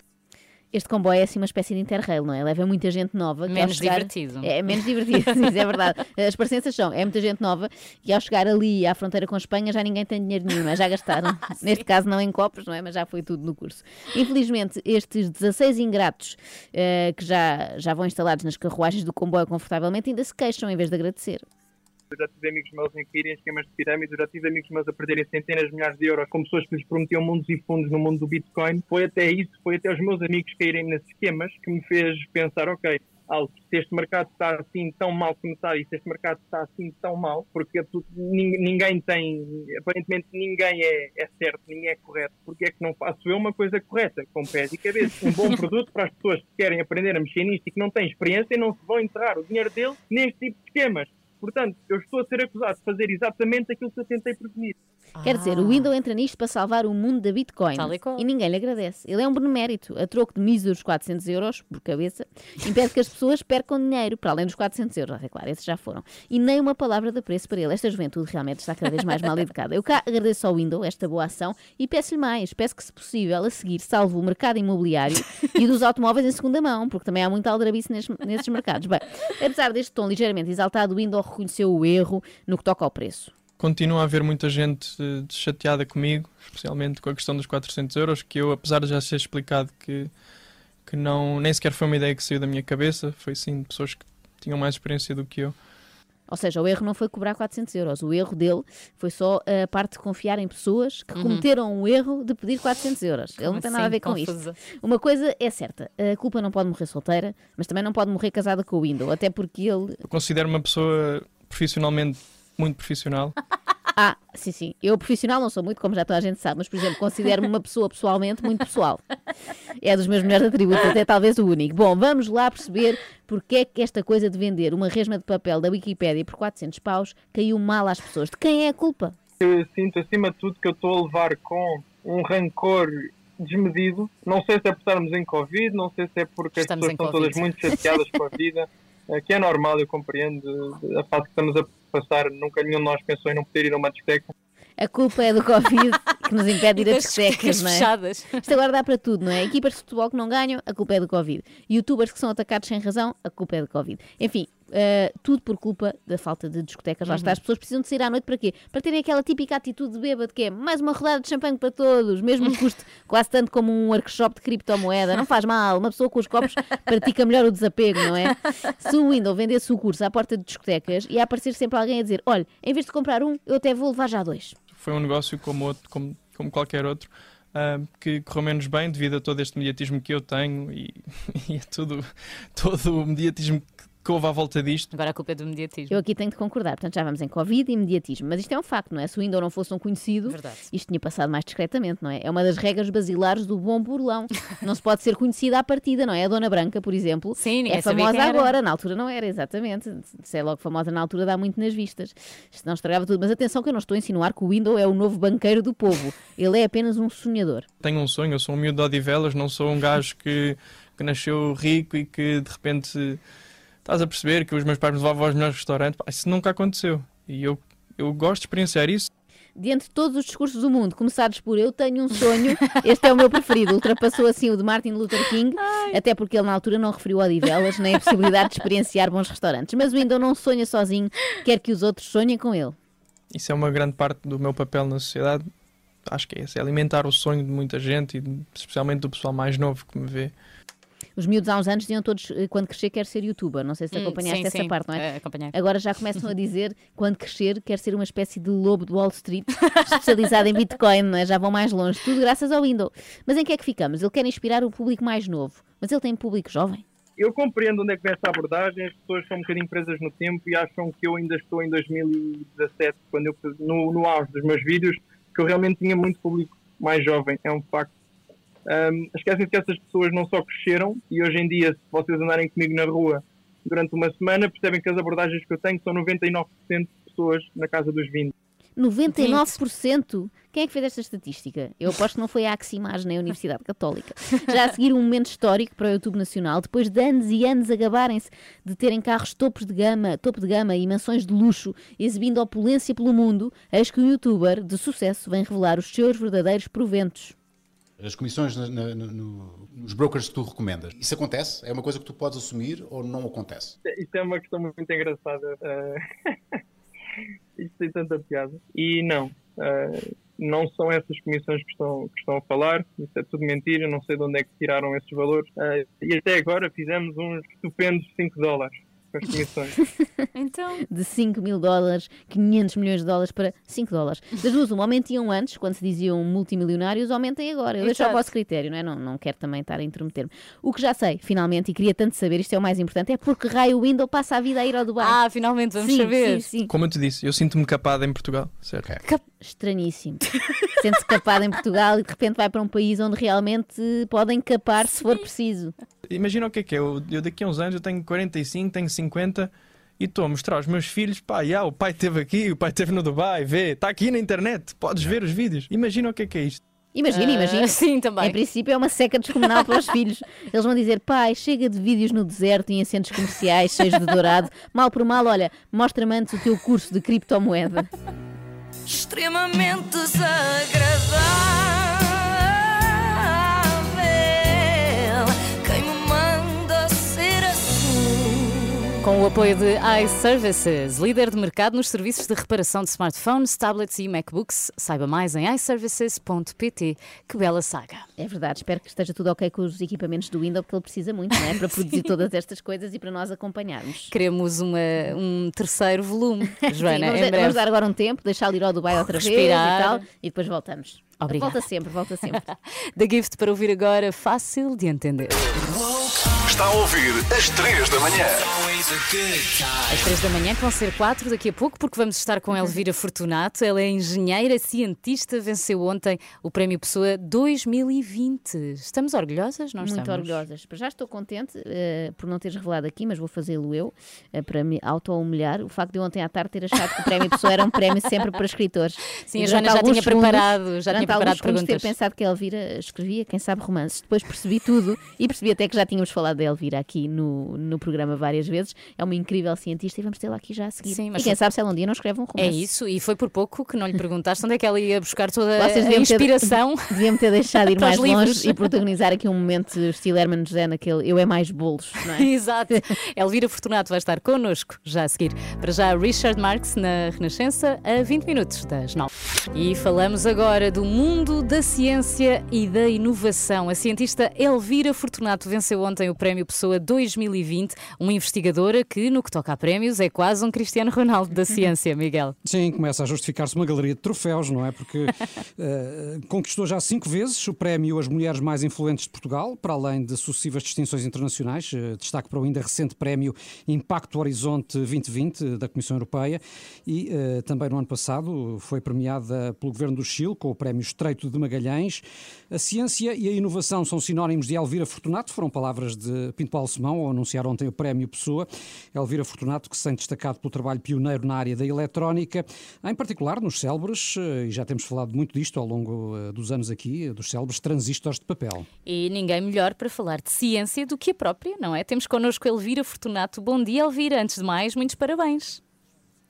Este comboio é assim uma espécie de interrail, não é? Leva muita gente nova. Menos chegar- divertido. É menos divertido, sim, é verdade. As parecenças são, é muita gente nova e ao chegar ali à fronteira com a Espanha já ninguém tem dinheiro nenhum, é? já gastaram. Neste caso não em copos, não é? Mas já foi tudo no curso. Infelizmente, estes 16 ingratos eh, que já, já vão instalados nas carruagens do comboio confortavelmente ainda se queixam em vez de agradecer. Eu já tive amigos meus em caírem em esquemas de pirâmide, eu já tive amigos meus a perderem centenas de milhares de euros com pessoas que lhes prometiam mundos e fundos no mundo do Bitcoin. Foi até isso, foi até os meus amigos caírem nesses esquemas que me fez pensar, ok, Alves, se este mercado está assim tão mal como está e se este mercado está assim tão mal, porque é ninguém tem, aparentemente ninguém é, é certo, ninguém é correto, porque é que não faço eu uma coisa correta, com pés e cabeça? Um bom produto para as pessoas que querem aprender a mexer nisto e que não têm experiência e não se vão enterrar o dinheiro deles neste tipo de esquemas. Portanto, eu estou a ser acusado de fazer exatamente aquilo que eu tentei prevenir. Quer dizer, o Windows entra nisto para salvar o mundo da Bitcoin. Tal e qual. E ninguém lhe agradece. Ele é um benemérito, a troco de míseros 400 euros por cabeça, impede que as pessoas percam dinheiro, para além dos 400 euros, é claro, esses já foram. E nem uma palavra de apreço para ele. Esta juventude realmente está cada vez mais mal educada. Eu cá agradeço ao Windows esta boa ação e peço-lhe mais. Peço que, se possível, a seguir, salve o mercado imobiliário e dos automóveis em segunda mão, porque também há muita aldrabice nesses, nesses mercados. Bem, apesar deste tom ligeiramente exaltado, o Windows reconheceu o erro no que toca ao preço. Continua a haver muita gente eh, chateada comigo, especialmente com a questão dos 400 euros, que eu, apesar de já ser explicado que, que não, nem sequer foi uma ideia que saiu da minha cabeça, foi sim de pessoas que tinham mais experiência do que eu. Ou seja, o erro não foi cobrar 400 euros. O erro dele foi só a parte de confiar em pessoas que Uhum. cometeram o erro de pedir 400 euros. Ele não tem nada a assim? ver com Confusa. isto. Uma coisa é certa: a culpa não pode morrer solteira, mas também não pode morrer casada com o Windows. Até porque ele. Eu considero uma pessoa profissionalmente muito profissional. Ah, sim, sim. Eu profissional não sou muito, como já toda a gente sabe, mas, por exemplo, considero-me uma pessoa pessoalmente muito pessoal. É dos meus melhores atributos, até talvez o único. Bom, vamos lá perceber porque é que esta coisa de vender uma resma de papel da Wikipédia por 400 paus caiu mal às pessoas. De quem é a culpa? Eu sinto, acima de tudo, que eu estou a levar com um rancor desmedido. Não sei se é por estarmos em Covid, não sei se é porque Estamos as em pessoas estão todas muito chateadas com a vida, que é normal, eu compreendo a fase que estamos a passar. Nunca nenhum de nós pensou em não poder ir a uma discoteca. A culpa é do Covid que nos impede de ir a discotecas não é? fechadas. Isto agora dá para tudo, não é? Equipas de futebol que não ganham, a culpa é do Covid. Youtubers que são atacados sem razão, a culpa é do Covid. Enfim, eh, tudo por culpa da falta de discotecas. Lá está, Uhum. as pessoas precisam de sair à noite para quê? Para terem aquela típica atitude de bêbado que é mais uma rodada de champanhe para todos, mesmo que custe quase tanto como um workshop de criptomoeda. Não faz mal, uma pessoa com os copos pratica melhor o desapego, não é? Se o Windows vendesse o curso à porta de discotecas, ia aparecer sempre alguém a dizer: olha, em vez de comprar um, eu até vou levar já dois. Foi um negócio como, outro, como, como qualquer outro. ah, que correu menos bem devido a todo este mediatismo que eu tenho e, e a tudo, todo o mediatismo que, que houve à volta disto. Agora a culpa é do mediatismo. Eu aqui tenho de concordar. Portanto, já vamos em Covid e imediatismo. Mas isto é um facto, não é? Se o Windows não fosse um conhecido, Verdade. isto tinha passado mais discretamente, não é? É uma das regras basilares do bom burlão. Não se pode ser conhecida à partida, não é? A Dona Branca, por exemplo, Sim, é famosa agora. Na altura não era, exatamente. Se é logo famosa na altura, dá muito nas vistas. Isto não estragava tudo. Mas atenção que eu não estou a insinuar que o Windows é o novo banqueiro do povo. Ele é apenas um sonhador. Tenho um sonho, eu sou um miúdo de Odivelas, não sou um gajo que, que nasceu rico e que de repente estás a perceber que os meus pais me levavam aos melhores restaurantes. Pá, isso nunca aconteceu. E eu, eu gosto de experienciar isso. Diante de todos os discursos do mundo, começados por eu tenho um sonho, este é o meu preferido. Ultrapassou assim o de Martin Luther King, até porque ele na altura não referiu Odivelas nem a possibilidade de experienciar bons restaurantes. Mas o Windows não sonha sozinho, quer que os outros sonhem com ele. Isso é uma grande parte do meu papel na sociedade. Acho que é esse, é alimentar o sonho de muita gente e especialmente do pessoal mais novo que me vê. Os miúdos há uns anos diziam todos, eh, quando crescer, quer ser youtuber. Não sei se Hum, acompanhaste sim, essa sim, parte, não é? acompanhei. Agora já começam a dizer, quando crescer, quer ser uma espécie de lobo de Wall Street, especializado em Bitcoin, não é? Já vão mais longe. Tudo graças ao Windows. Mas em que é que ficamos? Ele quer inspirar o público mais novo. Mas ele tem público jovem? Eu compreendo onde é que vem essa abordagem, as pessoas são um bocadinho presas no tempo e acham que eu ainda estou em 2017, quando eu, no, no auge dos meus vídeos, que eu realmente tinha muito público mais jovem, é um facto. Um, esquecem que essas pessoas não só cresceram e hoje em dia, se vocês andarem comigo na rua durante uma semana, percebem que as abordagens que eu tenho são 99% de pessoas na casa dos 20. 99%? Quem é que fez esta estatística? Eu aposto que não foi a Aximage nem a Universidade Católica. Já a seguir um momento histórico para o YouTube Nacional, depois de anos e anos a gabarem-se de terem carros topos de gama, topo de gama e mansões de luxo, exibindo opulência pelo mundo, eis que um youtuber de sucesso vem revelar os seus verdadeiros proventos. As comissões na, na, no, nos brokers que tu recomendas. Isso acontece? É uma coisa que tu podes assumir ou não acontece? Isto é uma questão muito engraçada. Uh, isto tem tanta piada. E não, uh, não são essas comissões que estão, que estão a falar. Isso é tudo mentira. Não sei de onde é que tiraram esses valores. Uh, e até agora fizemos uns estupendos 5 dólares com as comissões. então... De 5 mil dólares, 500 milhões de dólares para 5 dólares. Das duas, uma aumentiam antes, quando se diziam multimilionários, aumentem agora. Eu deixo ao vosso critério, não é? Não, não quero também estar a intrometer-me. O que já sei, finalmente, e queria tanto saber, isto é o mais importante, é porque raio o Windows passa a vida a ir ao Dubai. Ah, finalmente, vamos sim, saber. Sim, sim. Como eu te disse, eu sinto-me capado em Portugal, certo? Cap... Estranhíssimo. Sente-se capado em Portugal e de repente vai para um país onde realmente podem capar se for preciso. Imagina o que é que é. Eu, eu daqui a uns anos eu tenho 45, tenho 50 e estou a mostrar aos meus filhos, pá, já, o pai esteve aqui, o pai esteve no Dubai, vê, está aqui na internet, podes ver os vídeos. Imagina o que é que é isto. Imagina, Ah, imagina. sim, também. Em princípio é uma seca descomunal para os filhos. Eles vão dizer, pai, chega de vídeos no deserto e em centros comerciais cheios de dourado. Mal por mal, olha, mostra-me antes o teu curso de criptomoeda. Extremamente desagradável. Com o apoio de iServices, líder de mercado nos serviços de reparação de smartphones, tablets e MacBooks. Saiba mais em iServices.pt. Que bela saga. É verdade, espero que esteja tudo ok com os equipamentos do Windows, porque ele precisa muito, não é? Para produzir todas estas coisas e para nós acompanharmos. Queremos uma, um terceiro volume, Joana, Sim, vamos, em vamos dar agora um tempo, deixá-lo ir ao Dubai outra Respirar. vez e tal, e depois voltamos. Obrigada. Volta sempre, volta sempre. Da Gift para ouvir agora, fácil de entender. Está a ouvir às 3 da manhã. Às três da manhã, que vão ser quatro daqui a pouco, porque vamos estar com Elvira Fortunato. Ela é engenheira cientista, venceu ontem o Prémio Pessoa 2020. Estamos orgulhosas? Nós Muito estamos. orgulhosas. Já estou contente eh, por não teres revelado aqui, mas vou fazê-lo eu, eh, para me auto-humilhar. O facto de eu ontem à tarde ter achado que o prémio Pessoa era um prémio sempre para escritores. Sim, E a Joana já tinha preparado- já tinha preparado segundos ter perguntas. pensado que a Elvira escrevia, quem sabe, romances. Depois percebi tudo e percebi até que já tínhamos falado da Elvira aqui no, no programa várias vezes. É uma incrível cientista e vamos tê-la aqui já a seguir. Sim, mas e quem foi- sabe se ela um dia não escreve um É romance. isso, e foi por pouco que não lhe perguntaste onde é que ela ia buscar toda Vocês a deviam ter- inspiração. Deviam ter deixado ir mais longe livros. e protagonizar aqui um momento estilo Herman José naquele Eu é mais bolos, não é? Exato. Elvira Fortunato vai estar connosco já a seguir. Para já, Richard Marx na Renascença, a 20 minutos das 9. E falamos agora do mundo da ciência e da inovação. A cientista Elvira Fortunato venceu ontem o Prémio Pessoa 2020, uma que, no que toca a prémios, é quase um Cristiano Ronaldo da ciência, Miguel. Sim, começa a justificar-se uma galeria de troféus, não é? Porque eh, conquistou já cinco vezes o prémio As Mulheres Mais Influentes de Portugal, para além de sucessivas distinções internacionais. Eh, destaque para o ainda recente prémio Impacto Horizonte 2020 da Comissão Europeia e eh, também no ano passado foi premiada pelo Governo do Chile com o prémio Estreito de Magalhães. A ciência e a inovação são sinónimos de Elvira Fortunato, foram palavras de Pinto Paulo Simão ao anunciar ontem o prémio Pessoa. Elvira Fortunato, que se tem destacado pelo trabalho pioneiro na área da eletrónica, em particular nos célebres, eh, e já temos falado muito disto ao longo eh, dos anos aqui, eh, dos célebres transistores de papel. E ninguém melhor para falar de ciência do que a própria, não é? Temos connosco Elvira Fortunato. Bom dia, Elvira. Antes de mais, muitos parabéns.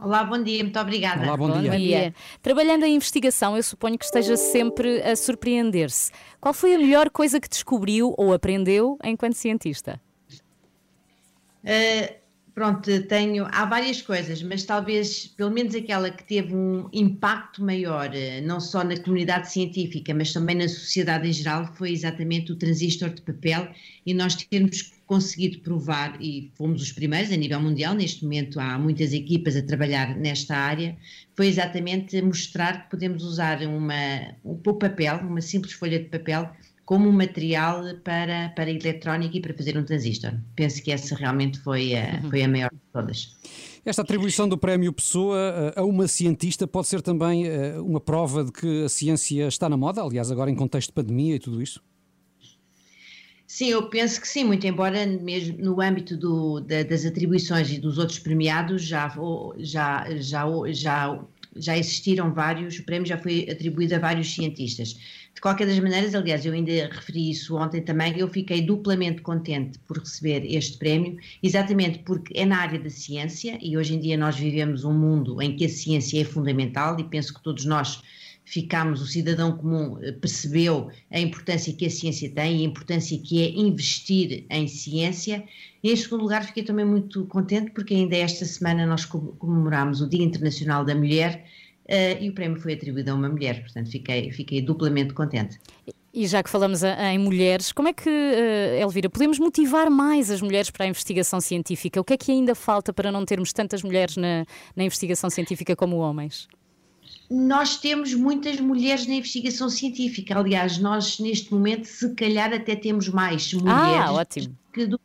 Olá, bom dia, muito obrigada. Olá, bom, dia. dia. Trabalhando em investigação, eu suponho que esteja sempre a surpreender-se. Qual foi a melhor coisa que descobriu ou aprendeu enquanto cientista? Uh, pronto, tenho. Há várias coisas, mas talvez, pelo menos aquela que teve um impacto maior, eh, não só na comunidade científica, mas também na sociedade em geral, foi exatamente o transistor de papel e nós termos conseguido provar, e fomos os primeiros a nível mundial, neste momento há muitas equipas a trabalhar nesta área, foi exatamente mostrar que podemos usar uma, o papel, uma simples folha de papel, como material para, para eletrónica e para fazer um transistor. Penso que essa realmente foi a, foi a maior de todas. Esta atribuição do Prémio Pessoa eh, a uma cientista pode ser também eh, uma prova de que a ciência está na moda, aliás, agora em contexto de pandemia e tudo isso? Sim, eu penso que sim, muito embora mesmo no âmbito do, da, das atribuições e dos outros premiados já, já, já, já, já existiram vários, o prémio já foi atribuído a vários cientistas. De qualquer das maneiras, aliás, eu ainda referi isso ontem também, eu fiquei duplamente contente por receber este prémio, exatamente porque é na área da ciência e hoje em dia nós vivemos um mundo em que a ciência é fundamental e penso que todos nós ficámos, o cidadão comum eh, percebeu a importância que a ciência tem e a importância que é investir em ciência. E, em segundo lugar, fiquei também muito contente porque ainda esta semana nós comemoramos o Dia Internacional da Mulher uh, e o prémio foi atribuído a uma mulher, portanto fiquei, fiquei duplamente contente. E já que falamos em mulheres, como é que, uh, Elvira, podemos motivar mais as mulheres para a investigação científica? O que é que ainda falta para não termos tantas mulheres na, na investigação científica como homens? nós temos muitas mulheres na investigação científica. Aliás, nós neste momento, se calhar, até temos mais mulheres ah, ótimo. que do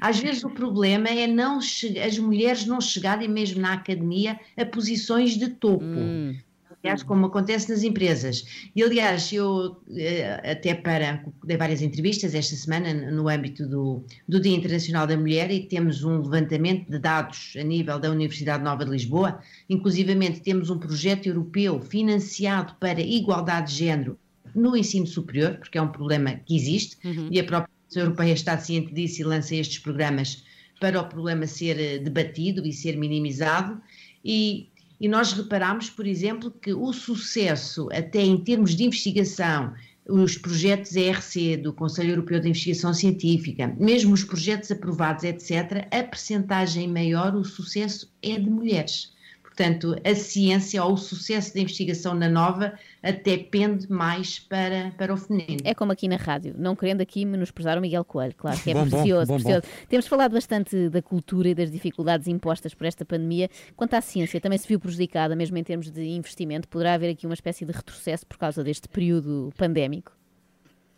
às vezes o problema é não as mulheres não chegarem mesmo na academia a posições de topo. Hum aliás, como acontece nas empresas. E, aliás, eu eh, até para, dei várias entrevistas esta semana no âmbito do, do Dia Internacional da Mulher e temos um levantamento de dados a nível da Universidade Nova de Lisboa, inclusivamente temos um projeto europeu financiado para igualdade de género no ensino superior, porque é um problema que existe, uhum. e a própria União Europeia está ciente disso e lança estes programas para o problema ser eh, debatido e ser minimizado, e e nós reparamos, por exemplo, que o sucesso, até em termos de investigação, os projetos ERC do Conselho Europeu de Investigação Científica, mesmo os projetos aprovados, etc., a percentagem maior, o sucesso é de mulheres. Portanto, a ciência ou o sucesso da investigação na nova até pende mais para, para o feminino. É como aqui na rádio, não querendo aqui menosprezar o Miguel Coelho, claro que é bom, precioso, bom, precioso. Bom. Temos falado bastante da cultura e das dificuldades impostas por esta pandemia. Quanto à ciência, também se viu prejudicada, mesmo em termos de investimento. Poderá haver aqui uma espécie de retrocesso por causa deste período pandémico?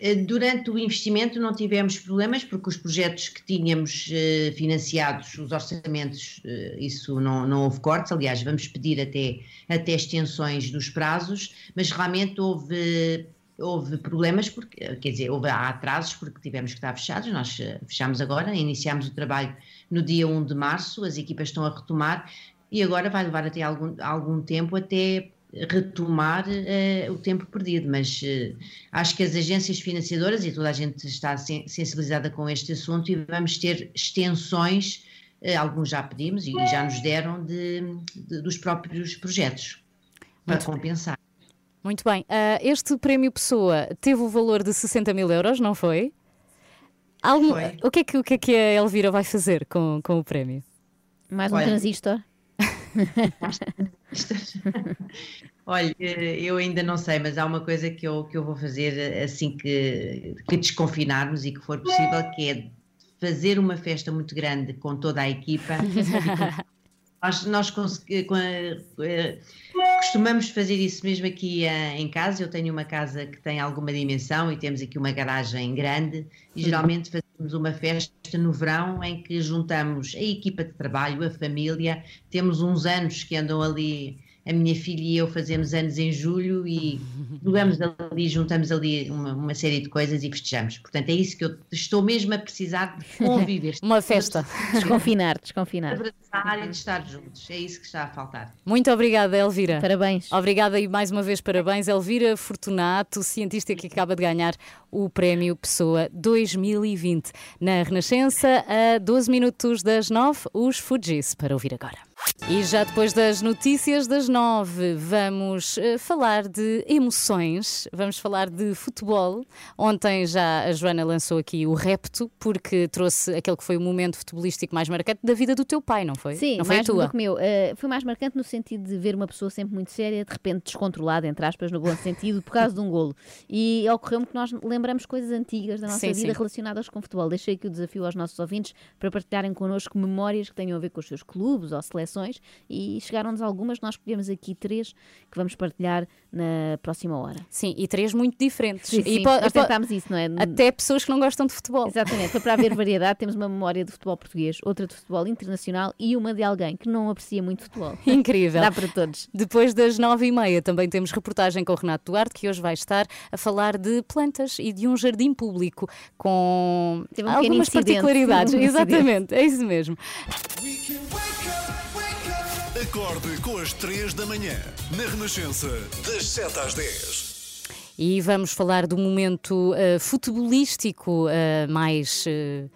Eh, durante o investimento não tivemos problemas, porque os projetos que tínhamos eh, financiados, os orçamentos, eh, isso não, não houve cortes. Aliás, vamos pedir até, até extensões dos prazos, mas realmente houve houve problemas, porque, quer dizer, houve atrasos porque tivemos que estar fechados, nós fechamos agora, iniciamos o trabalho no dia 1 de março, as equipas estão a retomar e agora vai levar até algum, algum tempo até retomar uh, o tempo perdido, mas uh, acho que as agências financiadoras e toda a gente está sensibilizada com este assunto e vamos ter extensões, uh, alguns já pedimos e já nos deram de, de, dos próprios projetos para Muito compensar. Bem. Muito bem, este prémio Pessoa teve o valor de 60 mil euros, não foi? Algum, foi. O, que é que, o que é que a Elvira vai fazer com, com o prémio? Mais um Olha, transistor? Olha, eu ainda não sei, mas há uma coisa que eu, que eu vou fazer assim que, que desconfinarmos e que for possível, que é fazer uma festa muito grande com toda a equipa. nós, nós eh, costumamos fazer isso mesmo aqui uh, em casa. Eu tenho uma casa que tem alguma dimensão e temos aqui uma garagem grande e geralmente fazemos uma festa no verão em que juntamos a equipa de trabalho, a família. Temos uns anos que andam ali a minha filha e eu fazemos anos em julho e jogamos ali, juntamos ali uma, uma, série de coisas e festejamos. Portanto, é isso que eu estou mesmo a precisar de conviver. uma festa. Desconfinar, desconfinar. De abraçar e de estar juntos. É isso que está a faltar. Muito obrigada, Elvira. Parabéns. Obrigada e mais uma vez parabéns. Elvira Fortunato, cientista que acaba de ganhar o Prémio Pessoa 2020. Na Renascença, a 12 minutos das 9, os Fujis, para ouvir agora. E já depois das notícias das nove, vamos uh, falar de emoções, vamos falar de futebol. Ontem já a Joana lançou aqui o repto, porque trouxe aquele que foi o momento futebolístico mais marcante da vida do teu pai, não foi? Sim, não foi mais a tua? do que meu. Uh, foi mais marcante no sentido de ver uma pessoa sempre muito séria, de repente descontrolada, entre aspas, no bom sentido, por causa de um golo. E ocorreu-me que nós lembramos coisas antigas da nossa sim, vida sim. relacionadas com futebol. Deixei aqui o desafio aos nossos ouvintes para partilharem connosco memórias que tenham a ver com os seus clubes ou seleções e chegaram-nos algumas, nós escolhemos aqui três que vamos partilhar na próxima hora. Sim, e três muito diferentes. Sim, sim, e nós tentámos isso, não é? Até pessoas que não gostam de futebol. Exatamente, foi para haver variedade, temos uma memória de futebol português, outra de futebol internacional e uma de alguém que não aprecia muito futebol. Incrível. Dá para todos. Depois das nove e meia também temos reportagem com o Renato Duarte, que hoje vai estar a falar de plantas e de um jardim público com um algumas particularidades. Um Exatamente, é isso mesmo. Acorde com as 3 da manhã, na Renascença, das 7 às 10. E vamos falar do momento uh, futebolístico uh, mais. Uh,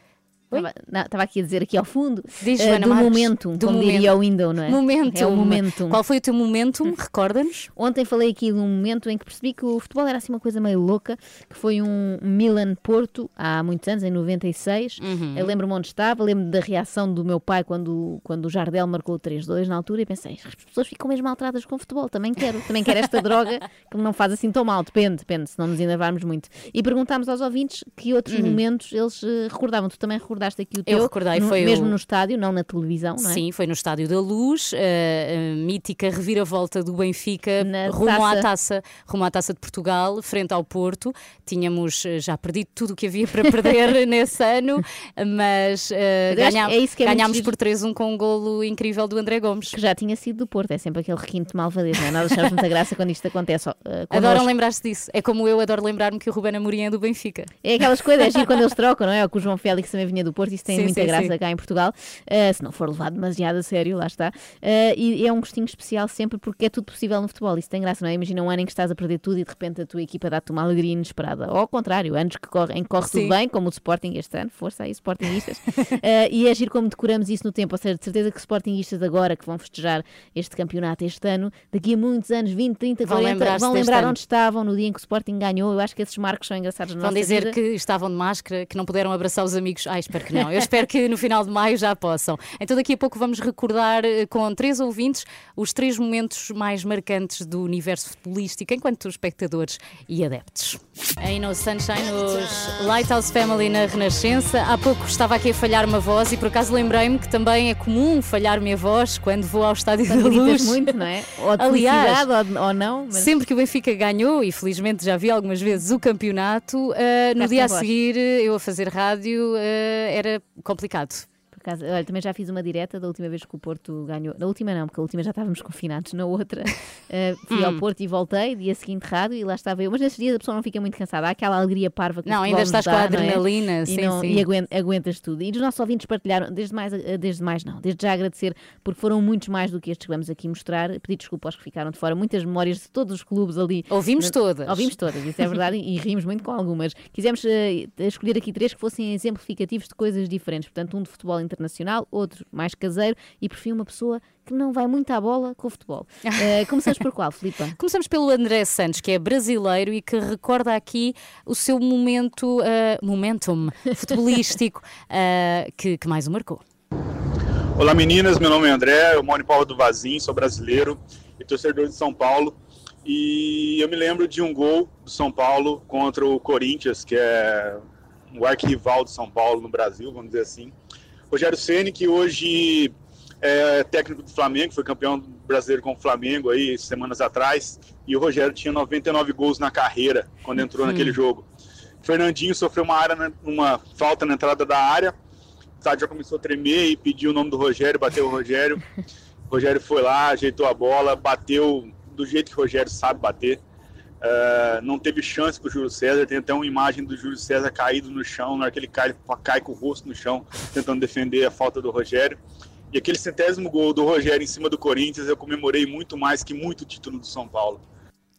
Estava aqui a dizer aqui ao fundo Diz, Joana do Marques, momentum, do como momento. diria o Window, não é? Momentum. É o momentum. Qual foi o teu momentum? Recorda-nos? Ontem falei aqui de um momento em que percebi que o futebol era assim uma coisa meio louca, que foi um Milan-Porto há muitos anos, em 96. Uhum. Eu lembro-me onde estava, lembro da reação do meu pai quando, quando o Jardel marcou o 3-2 na altura e pensei, as pessoas ficam mesmo alteradas com o futebol, também quero, também quero esta droga que não faz assim tão mal, depende, depende, se não nos enervarmos muito. E perguntámos aos ouvintes que outros Uhum. momentos eles eh, recordavam. Tu também recordaste aqui o teu, Eu recordei, no- foi mesmo o- no estádio, não na televisão, não é? Sim, foi no Estádio da Luz, a, a mítica reviravolta do Benfica Na rumo à taça. taça, rumo à taça de Portugal, frente ao Porto. Tínhamos eh, já perdido tudo o que havia para perder nesse ano, mas eh, acho ganhá- é isso que é ganhámos por 3-1 com um golo incrível do André Gomes. Que já tinha sido do Porto, é sempre aquele requinte de malvadez, não é? Nós achamos muita graça quando isto acontece. eh, Adoram lembrar-se disso. É como eu adoro lembrar-me que o Ruben Amorim é do Benfica. É aquelas coisas, é quando eles trocam, não é? Ou que o João Félix também vinha do Porto, isso tem Sim, muita sim, graça sim. cá em Portugal, eh, se não for levado demasiado a sério, lá está. Eh, e é um gostinho especial sempre porque é tudo possível no futebol, isso tem graça, não é? Imagina um ano em que estás a perder tudo e de repente a tua equipa dá-te uma alegria inesperada. Ou ao contrário, anos que corre, em que corre tudo bem, como o Sporting este ano, força aí, Sportingistas. Eh, e é giro como decoramos isso no tempo, ou seja, de certeza que Sportingistas agora que vão festejar este campeonato este ano, daqui a muitos anos, 20, 30, Vão 40, lembrar-se vão deste lembrar onde estavam no dia em que o Sporting ganhou. Eu acho que esses marcos são engraçados na Vão dizer vida. que estavam de máscara, que não puderam abraçar os amigos. Ah, espero que não. Eu espero que no final de maio já possam. Então, daqui a pouco vamos recordar eh, com três ouvintes os três momentos mais marcantes do universo futebolístico enquanto espectadores e adeptos. Aí no Sunshine, os Lighthouse Family na Renascença. Há pouco estava aqui a falhar uma voz e por acaso lembrei-me que também é comum falhar-me a voz quando vou ao Estádio Quando da Luz. muito, não é? Ou de Aliás, ou, ou não. Mas... Sempre que o Benfica ganhou, e felizmente já vi algumas vezes o campeonato, eh, no dia a voz. seguir eh, eu a fazer rádio eh, era complicado. Acaso, olha, também já fiz uma direta da última vez que o Porto ganhou. Na última não, porque a última já estávamos confinados. Na outra, eh, fui ao Hum. Porto e voltei, dia seguinte rádio, e lá estava eu. Mas nesses dias a pessoa não fica muito cansada. Há aquela alegria parva que Não, ainda estás com dá, a não é? adrenalina, e sim, não- sim. E aguen- aguentas tudo. E os nossos ouvintes partilharam, desde mais, eh, desde mais não, desde já agradecer, porque foram muitos mais do que estes que vamos aqui mostrar. Pedir desculpa aos que ficaram de fora. Muitas memórias de todos os clubes ali. Ouvimos todas. Ouvimos todas, isso é verdade, e rimos muito com algumas. Quisemos eh, escolher aqui três que fossem exemplificativos de coisas diferentes. Portanto, um de futebol internacional, outro mais caseiro e por fim uma pessoa que não vai muito à bola com o futebol. Eh, começamos por qual, Filipa? Começamos pelo André Santos, que é brasileiro e que recorda aqui o seu momento, eh, momentum futebolístico eh, que, que mais o marcou. Olá meninas, meu nome é André, eu moro em Paulo do Vazim, sou brasileiro e torcedor de São Paulo. E eu me lembro de um gol do São Paulo contra o Corinthians, que é o arquirrival do São Paulo no Brasil, vamos dizer assim. Rogério Ceni, que hoje é técnico do Flamengo, foi campeão brasileiro com o Flamengo aí semanas atrás, e o Rogério tinha 99 gols na carreira quando entrou Hum. naquele jogo. Fernandinho sofreu uma, área uma falta na entrada da área, o estádio já começou a tremer e pediu o nome do Rogério, bateu o Rogério. O Rogério foi lá, ajeitou a bola, bateu do jeito que o Rogério sabe bater. Ah, não teve chance para o Júlio César. Tem até uma imagem do Júlio César caído no chão. Na hora que ele cai, cai com o rosto no chão, tentando defender a falta do Rogério. E aquele centésimo gol do Rogério em cima do Corinthians, eu comemorei muito mais que muito título do São Paulo.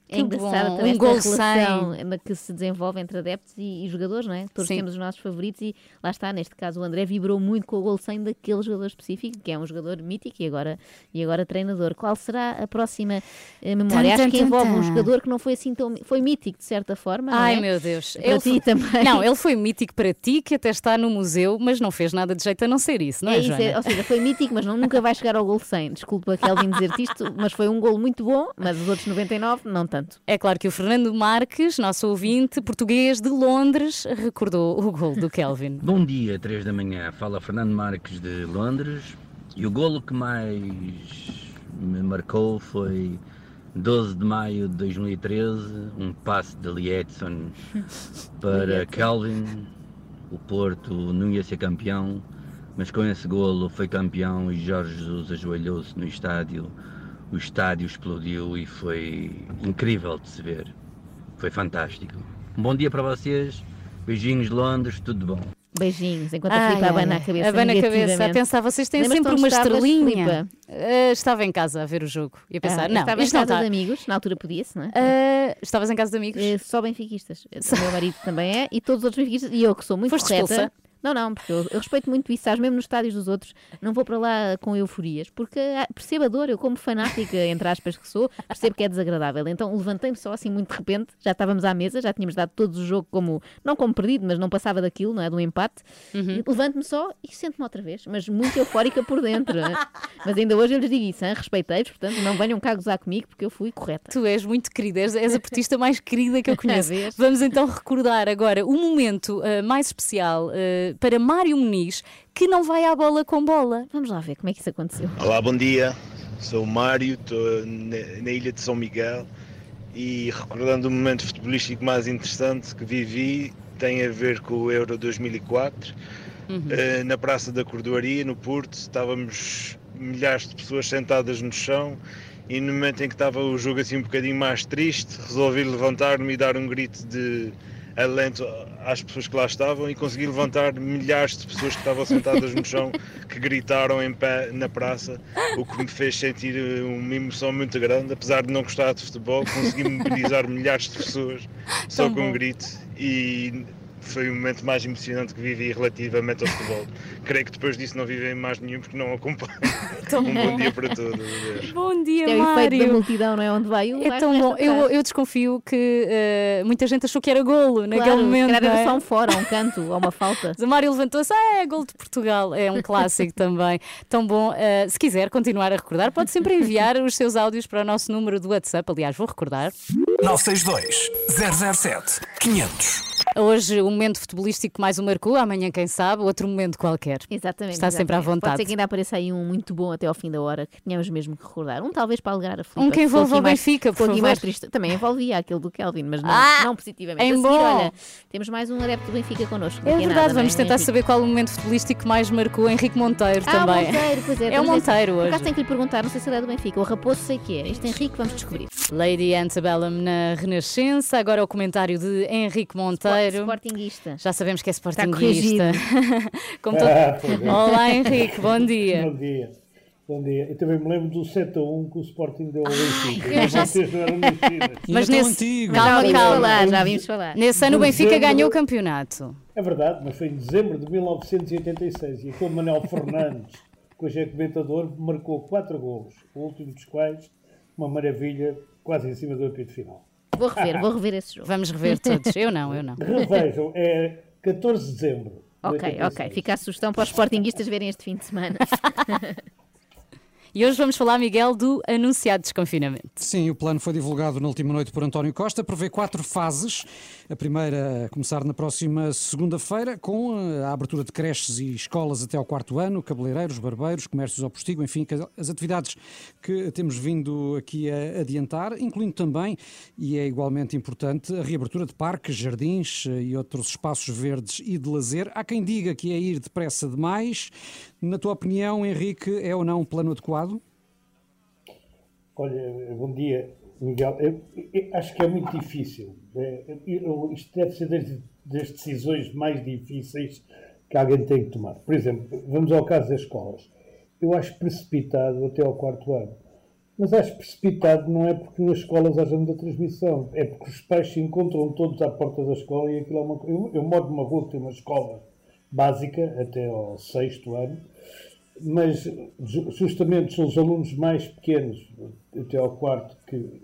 É bom, também um esta relação que se desenvolve entre adeptos e, e jogadores, não é? Todos Sim. temos os nossos favoritos e lá está, neste caso o André vibrou muito com o gol 100 daquele jogador específico, que é um jogador mítico e agora, e agora treinador. Qual será a próxima eh, memória? Tan, Acho tan, que envolve um tan. jogador que não foi assim tão... Foi mítico, de certa forma, Ai é? meu Deus. Para ti foi... também. Não, ele foi mítico para ti, que até está no museu, mas não fez nada de jeito a não ser isso, não é, É isso, é- ou seja, foi mítico, mas não, nunca vai chegar ao gol 100. Desculpa, Kelvin, dizer-te isto, mas foi um gol muito bom, mas os outros 99, não tanto. É claro que o Fernando Marques, nosso ouvinte português de Londres, recordou o gol do Kelvin. Bom dia, 3 da manhã. Fala Fernando Marques de Londres. E o golo que mais me marcou foi 12 de maio de 2013, um passe de Liedson para. Kelvin. O Porto não ia ser campeão, mas com esse golo foi campeão e Jorge Jesus ajoelhou-se no estádio. O estádio explodiu e foi incrível de se ver. Foi fantástico. Um bom dia para vocês. Beijinhos de Londres, tudo bom. Beijinhos, enquanto a Ai, Filipe ai, abana a cabeça. Abana a cabeça. A pensar, vocês têm sempre uma estrelinha. Filipe? Ah, estava em casa a ver o jogo e a pensar, Ah, não, estava em casa está. de amigos, na altura podia-se, não é? Ah, estavas em casa de amigos? Eh, Só benfiquistas. O meu marido também é, e todos os outros benfiquistas. E eu, que sou muito Foste correta. expulsa? Não, não, porque eu, eu respeito muito isso, sabes, mesmo nos estádios dos outros, não vou para lá com euforias, porque ah, percebo a dor, eu como fanática, entre aspas que sou, percebo que é desagradável. Então levantei-me só assim muito de repente, já estávamos à mesa, já tínhamos dado todo o jogo como, não como perdido, mas não passava daquilo, não é? Do empate. E Levanto-me só e sento-me outra vez, mas muito eufórica por dentro. hein? mas ainda hoje eu lhes digo isso, hein? respeitei-vos, portanto não venham cá gozar comigo porque eu fui correta. Tu és muito querida, és, és a portista mais querida que eu conheço. Vamos então recordar agora o momento ah, mais especial ah, para Mário Muniz, que não vai à bola com bola. Vamos lá ver como é que isso aconteceu. Olá, bom dia. Sou o Mário, estou na, na ilha de São Miguel e recordando o momento futebolístico mais interessante que vivi tem a ver com o Euro 2004. Eh, na Praça da Cordoaria, no Porto, estávamos milhares de pessoas sentadas no chão e no momento em que estava o jogo assim um bocadinho mais triste, resolvi levantar-me e dar um grito de alento às pessoas que lá estavam e consegui levantar milhares de pessoas que estavam sentadas no chão que gritaram em pé na praça, o que me fez sentir eh, uma emoção muito grande, apesar de não gostar de futebol, consegui mobilizar milhares de pessoas só Tão com bom. um grito e foi o momento mais emocionante que vivi relativamente ao futebol. Creio que depois disso não vivem mais nenhum porque não acompanho. Tão um bom. dia para todos. adeus. Bom dia, É o efeito da Mário. multidão, não é? Onde vai o É tão bom. Eu, eu desconfio que eh, muita gente achou que era golo naquele Claro, momento. Era é? só um fora, um canto ou uma falta. O Mário levantou-se, ah, é gol de Portugal. É um clássico também. Tão bom. Eh, se quiser continuar a recordar, pode sempre enviar os seus áudios para o nosso número do WhatsApp. Aliás, vou recordar. 962 007 500. Hoje o momento futebolístico que mais o marcou, amanhã quem sabe, outro momento qualquer. Exatamente. Está sempre à exatamente. Pode vontade. ser que ainda apareça aí um muito bom até ao fim da hora, que tínhamos mesmo que recordar. Um talvez para alegrar a Filipe. Um que envolva aqui o Benfica, por favor. mais triste. Também envolvia aquele do Kelvin, mas não, Ah, não positivamente. em bom. olha, temos mais um adepto do Benfica connosco. É a verdade, nada, vamos é, tentar saber qual o momento futebolístico que mais marcou Henrique Monteiro Ah, também. o Monteiro, pois é. É o Monteiro Por hoje. acaso tenho que lhe perguntar, não sei se ele é do Benfica. O Raposo sei que é. Este Henrique vamos descobrir. Lady Antebellum na Renascença, agora o comentário de Henrique Monteiro. Sportinguista. Já sabemos que é sportinguista. Como todo- Ah, é. Olá Henrique, bom dia. Bom dia. Bom dia. Eu também me lembro do 7 a 1 que o Sporting deu ao Benfica. Mas já vocês não eram. Mas nesse... Já Calma, calma. já vimos falar. Nesse ano o Benfica Dezembro- ganhou o campeonato. É verdade, mas foi em dezembro de 1986 e aquele Manuel Fernandes, que hoje é comentador, marcou 4 golos, o último dos quais uma maravilha quase em cima do apito final. Vou rever, vou rever esse jogo. Vamos rever todos. Eu não, eu não. Revejam, é 14 de dezembro. de Ok, 86. ok. Fica a sugestão para os sportinguistas verem este fim de semana. E hoje vamos falar, Miguel, do anunciado desconfinamento. Sim, o plano foi divulgado na última noite por António Costa, prevê quatro fases. A primeira a começar na próxima segunda-feira, com eh, a abertura de creches e escolas até ao quarto ano, cabeleireiros, barbeiros, comércios ao postigo, enfim, as atividades que temos vindo aqui a adiantar, incluindo também, e é igualmente importante, a reabertura de parques, jardins eh, e outros espaços verdes e de lazer. Há quem diga que é ir depressa demais. Na tua opinião, Henrique, é ou não um plano adequado? Olha, bom dia, Miguel. Eu, eu acho que é muito difícil. É, eu- isto deve ser das, das decisões mais difíceis que alguém tem que tomar. Por exemplo, vamos ao caso das escolas. Eu acho precipitado até ao quarto ano. Mas acho precipitado não é porque nas escolas haja muita transmissão, é porque os pais se encontram todos à porta da escola e aquilo é uma eu, eu moro numa rua que tem uma escola básica até ao sexto ano, mas ju- justamente são os alunos mais pequenos, até ao quarto, que,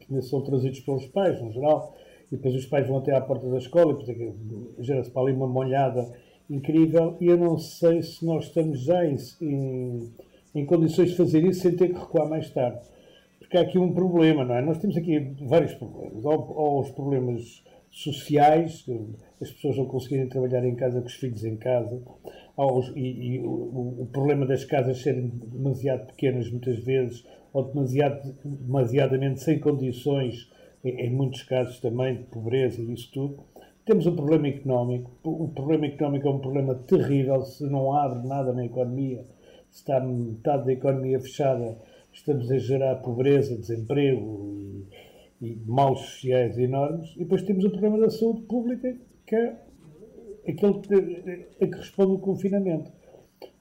que, são trazidos pelos pais, no geral, e depois os pais vão até à porta da escola, e é gera-se para ali uma molhada incrível, e eu não sei se nós estamos já em, em, em condições de fazer isso sem ter que recuar mais tarde. Porque há aqui um problema, não é? Nós temos aqui vários problemas. Ou, ou os problemas sociais, as pessoas não conseguirem trabalhar em casa com os filhos em casa, e, e o- o problema das casas serem demasiado pequenas muitas vezes, ou demasiado, demasiadamente sem condições, em, em muitos casos também, de pobreza e isso tudo. Temos um problema económico. O problema económico é um problema terrível se não abre nada na economia, se está metade da economia fechada, estamos a gerar pobreza, desemprego e, e maus sociais enormes. E depois temos o problema da saúde pública, que é que, a que responde o confinamento.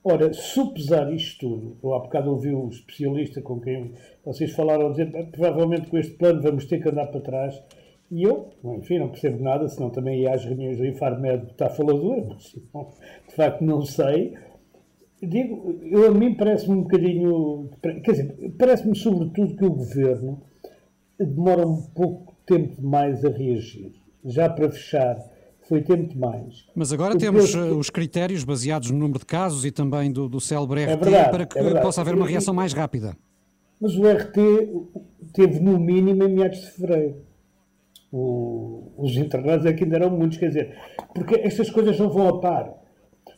Ora, supesar isto tudo, eu há bocado ouvi o especialista com quem vocês falaram, dizer "Ah, provavelmente com este plano vamos ter que andar para trás. E eu, enfim, não percebo nada, senão também ia às reuniões do Infarmed botar faladura, mas de facto não sei. Digo, eu, a mim parece-me um bocadinho. Quer dizer, parece-me sobretudo que o governo demora um pouco tempo demais a reagir. Já para fechar, demais. Mas agora Eu temos penso eh, os critérios baseados no número de casos e também do, do célebre É RT verdade, para que é possa haver uma reação mais rápida. Mas o RT teve no mínimo em meados de fevereiro. O- os internados é que ainda eram muitos, quer dizer, porque estas coisas não vão a par.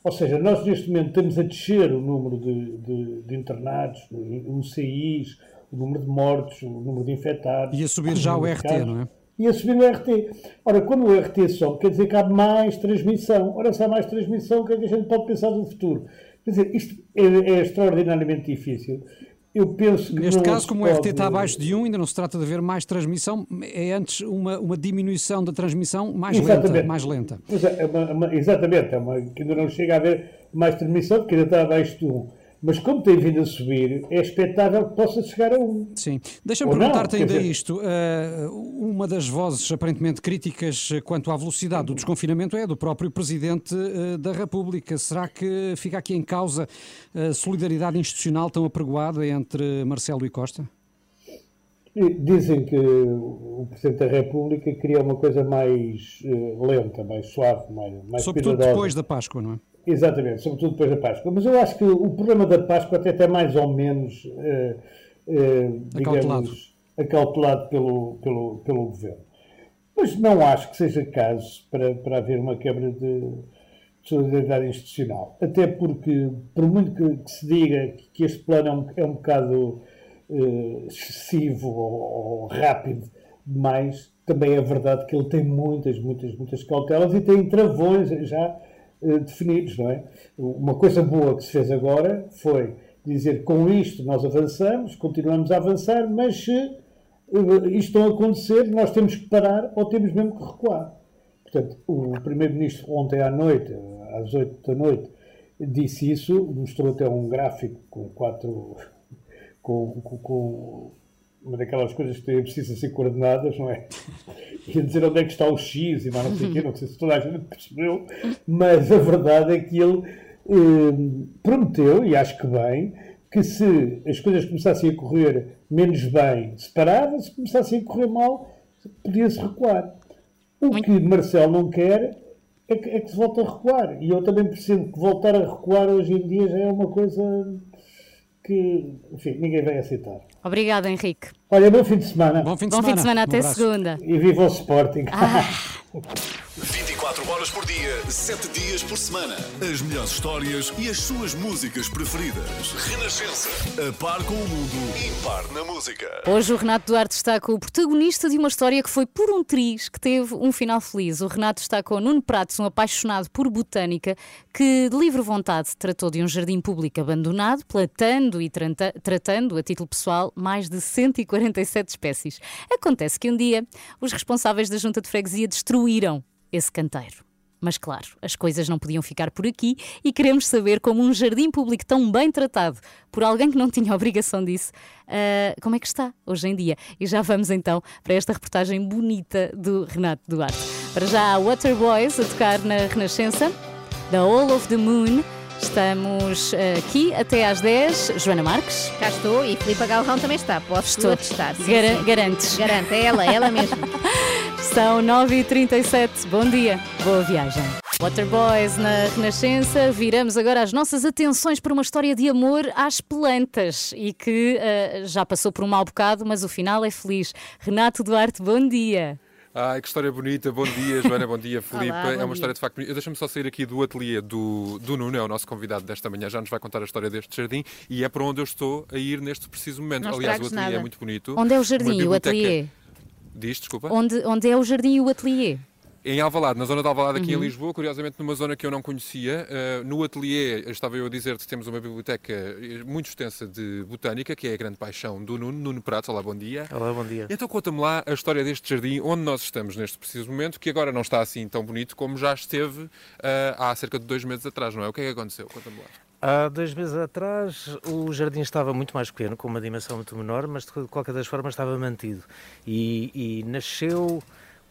Ou seja, nós neste momento estamos a descer o número de, de- de internados, o CIs, o número de mortos, o número de infectados. E a subir já o RT, não é? E a subir o RT. Ora, quando o RT sobe, quer dizer que há mais transmissão. Ora, se há mais transmissão, o que é que a gente pode pensar do futuro? Quer dizer, isto é, é extraordinariamente difícil. Eu penso que Neste caso, como o RT pode- está abaixo de 1, ainda não se trata de haver mais transmissão, é antes uma, uma diminuição da transmissão mais lenta, Exatamente. mais lenta. É, é uma- uma- exatamente, é uma, que ainda não chega a haver mais transmissão, porque ainda está abaixo de 1. Mas como tem vindo a subir, é expectável que possa chegar a 1. Sim. Deixa-me perguntar-te ainda dizer- isto. eh, uma das vozes aparentemente críticas quanto à velocidade do desconfinamento é a do próprio Presidente eh, da República. Será que fica aqui em causa a solidariedade institucional tão apregoada entre Marcelo e Costa? Dizem que o Presidente da República queria uma coisa mais eh, lenta, mais suave, mais, mais Sobretudo cuidadosa. depois da Páscoa, não é? Exatamente, sobretudo depois da Páscoa. Mas eu acho que o problema da Páscoa até está mais ou menos, eh, eh, digamos, acautelado pelo, pelo, pelo Governo. Mas não acho que seja caso para, para haver uma quebra de solidariedade institucional. Até porque, por muito que, que se diga que, que este plano é um, é um bocado eh, excessivo ou, ou rápido demais, também é verdade que ele tem muitas, muitas, muitas cautelas e tem travões já eh, definidos, não é? Uma coisa boa que se fez agora foi dizer com isto nós avançamos, continuamos a avançar, mas se eh, isto não acontecer, nós temos que parar ou temos mesmo que recuar. Portanto, o Primeiro-Ministro ontem à noite, às 8 da noite, disse isso, mostrou até um gráfico com quatro. com, com, com uma daquelas coisas que precisam ser coordenadas, não é? E dizer onde é que está o X e mais não sei o quê, não sei se toda a gente percebeu, mas a verdade é que ele eh, prometeu, e acho que bem, que se as coisas começassem a correr menos bem, se parava, se começassem a correr mal, podia-se recuar. O que Marcelo não quer é que, é que se volte a recuar. E eu também percebo que voltar a recuar hoje em dia já é uma coisa que, enfim, ninguém vai aceitar. Obrigada, Henrique. Olha, bom fim de semana. Bom fim Bom fim de semana, até segunda. E viva o Sporting. 24 horas por dia, 7 dias por semana. As melhores histórias e as suas músicas preferidas. Renascença. A par com o mundo. Impar na música. Hoje o Renato Duarte está com o protagonista de uma história que foi por um triz que teve um final feliz. O Renato está com Nuno Pratos, um apaixonado por botânica, que de livre vontade tratou de um jardim público abandonado, plantando e tranta- tratando, a título pessoal, mais de 147 espécies. Acontece que um dia os responsáveis da junta de freguesia destruíram esse canteiro. Mas claro, as coisas não podiam ficar por aqui e queremos saber como um jardim público tão bem tratado por alguém que não tinha obrigação disso, ah, como é que está hoje em dia. E já vamos então para esta reportagem bonita do Renato Duarte. Para já Waterboys a tocar na Renascença, The All of the Moon. Estamos ah, aqui até às 10. Joana Marques. Cá estou e Filipe Galrão também está. Posso Estou. atestar. Sim, Gara- sim. Garantes. Garante, é ela, é ela mesmo. São 9h37. Bom dia, boa viagem. Waterboys na Renascença. Viramos agora as nossas atenções para uma história de amor às plantas e que ah, já passou por um mau bocado, mas o final é feliz. Renato Duarte, bom dia. Ai, que história bonita. Bom dia, Joana. Bom dia, Filipe. Olá, bom é uma dia. história de facto bonita. Deixa-me só sair aqui do ateliê do, do Nuno, é o nosso convidado desta manhã. Já nos vai contar a história deste jardim e é para onde eu estou a ir neste preciso momento. Não Aliás, o ateliê é nada. muito bonito. Onde é o jardim e o ateliê? Diz, desculpa. Onde, onde é o jardim e o ateliê? Em Alvalade, na zona de Alvalade, aqui Uhum. em Lisboa, curiosamente numa zona que eu não conhecia. Uh, no ateliê, estava eu a dizer que temos uma biblioteca eh, muito extensa de botânica, que é a grande paixão do Nuno, Nuno Pratos. Olá, bom dia. Olá, bom dia. Então conta-me lá a história deste jardim, onde nós estamos neste preciso momento, que agora não está assim tão bonito como já esteve uh, há cerca de dois meses atrás, não é? O que é que aconteceu? Conta-me lá. Há dois meses atrás o jardim estava muito mais pequeno, com uma dimensão muito menor, mas de qualquer das formas estava mantido. E, e nasceu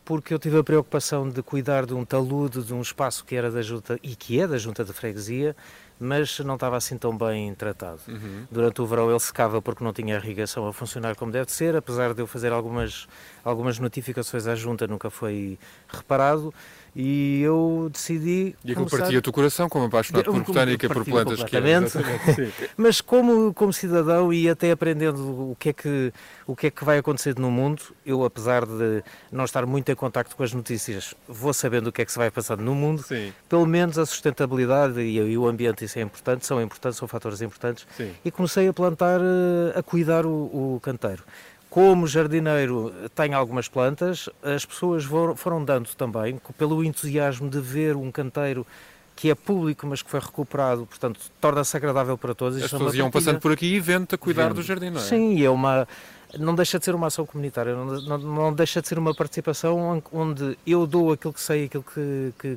porque eu tive a preocupação de cuidar de um talude, de um espaço que era da junta e que é da junta de freguesia, mas não estava assim tão bem tratado. Uhum. Durante o verão ele secava porque não tinha irrigação a funcionar como deve ser, apesar de eu fazer algumas, algumas notificações à junta, nunca foi reparado. E eu decidi. E aquilo começar- partia-te o coração, como apaixonado por botânica, por plantas que. Mas como, como cidadão e até aprendendo o que, é que, o que é que vai acontecer no mundo, eu, apesar de não estar muito em contacto com as notícias, vou sabendo o que é que se vai passando no mundo. Sim. Pelo menos a sustentabilidade e, e o ambiente, isso é importante, são importantes, são fatores importantes. Sim. E comecei a plantar, eh, a cuidar o, o canteiro. Como jardineiro tenho algumas plantas, as pessoas foram, dando também, pelo entusiasmo de ver um canteiro que é público, mas que foi recuperado, portanto, torna-se agradável para todos. As Isto é pessoas iam partilha. passando por aqui e vendo-te a cuidar Vendo. do jardim, não é? Sim, é uma. Não deixa de ser uma ação comunitária, não, não, não deixa de ser uma participação on- onde eu dou aquilo que sei, aquilo que, que,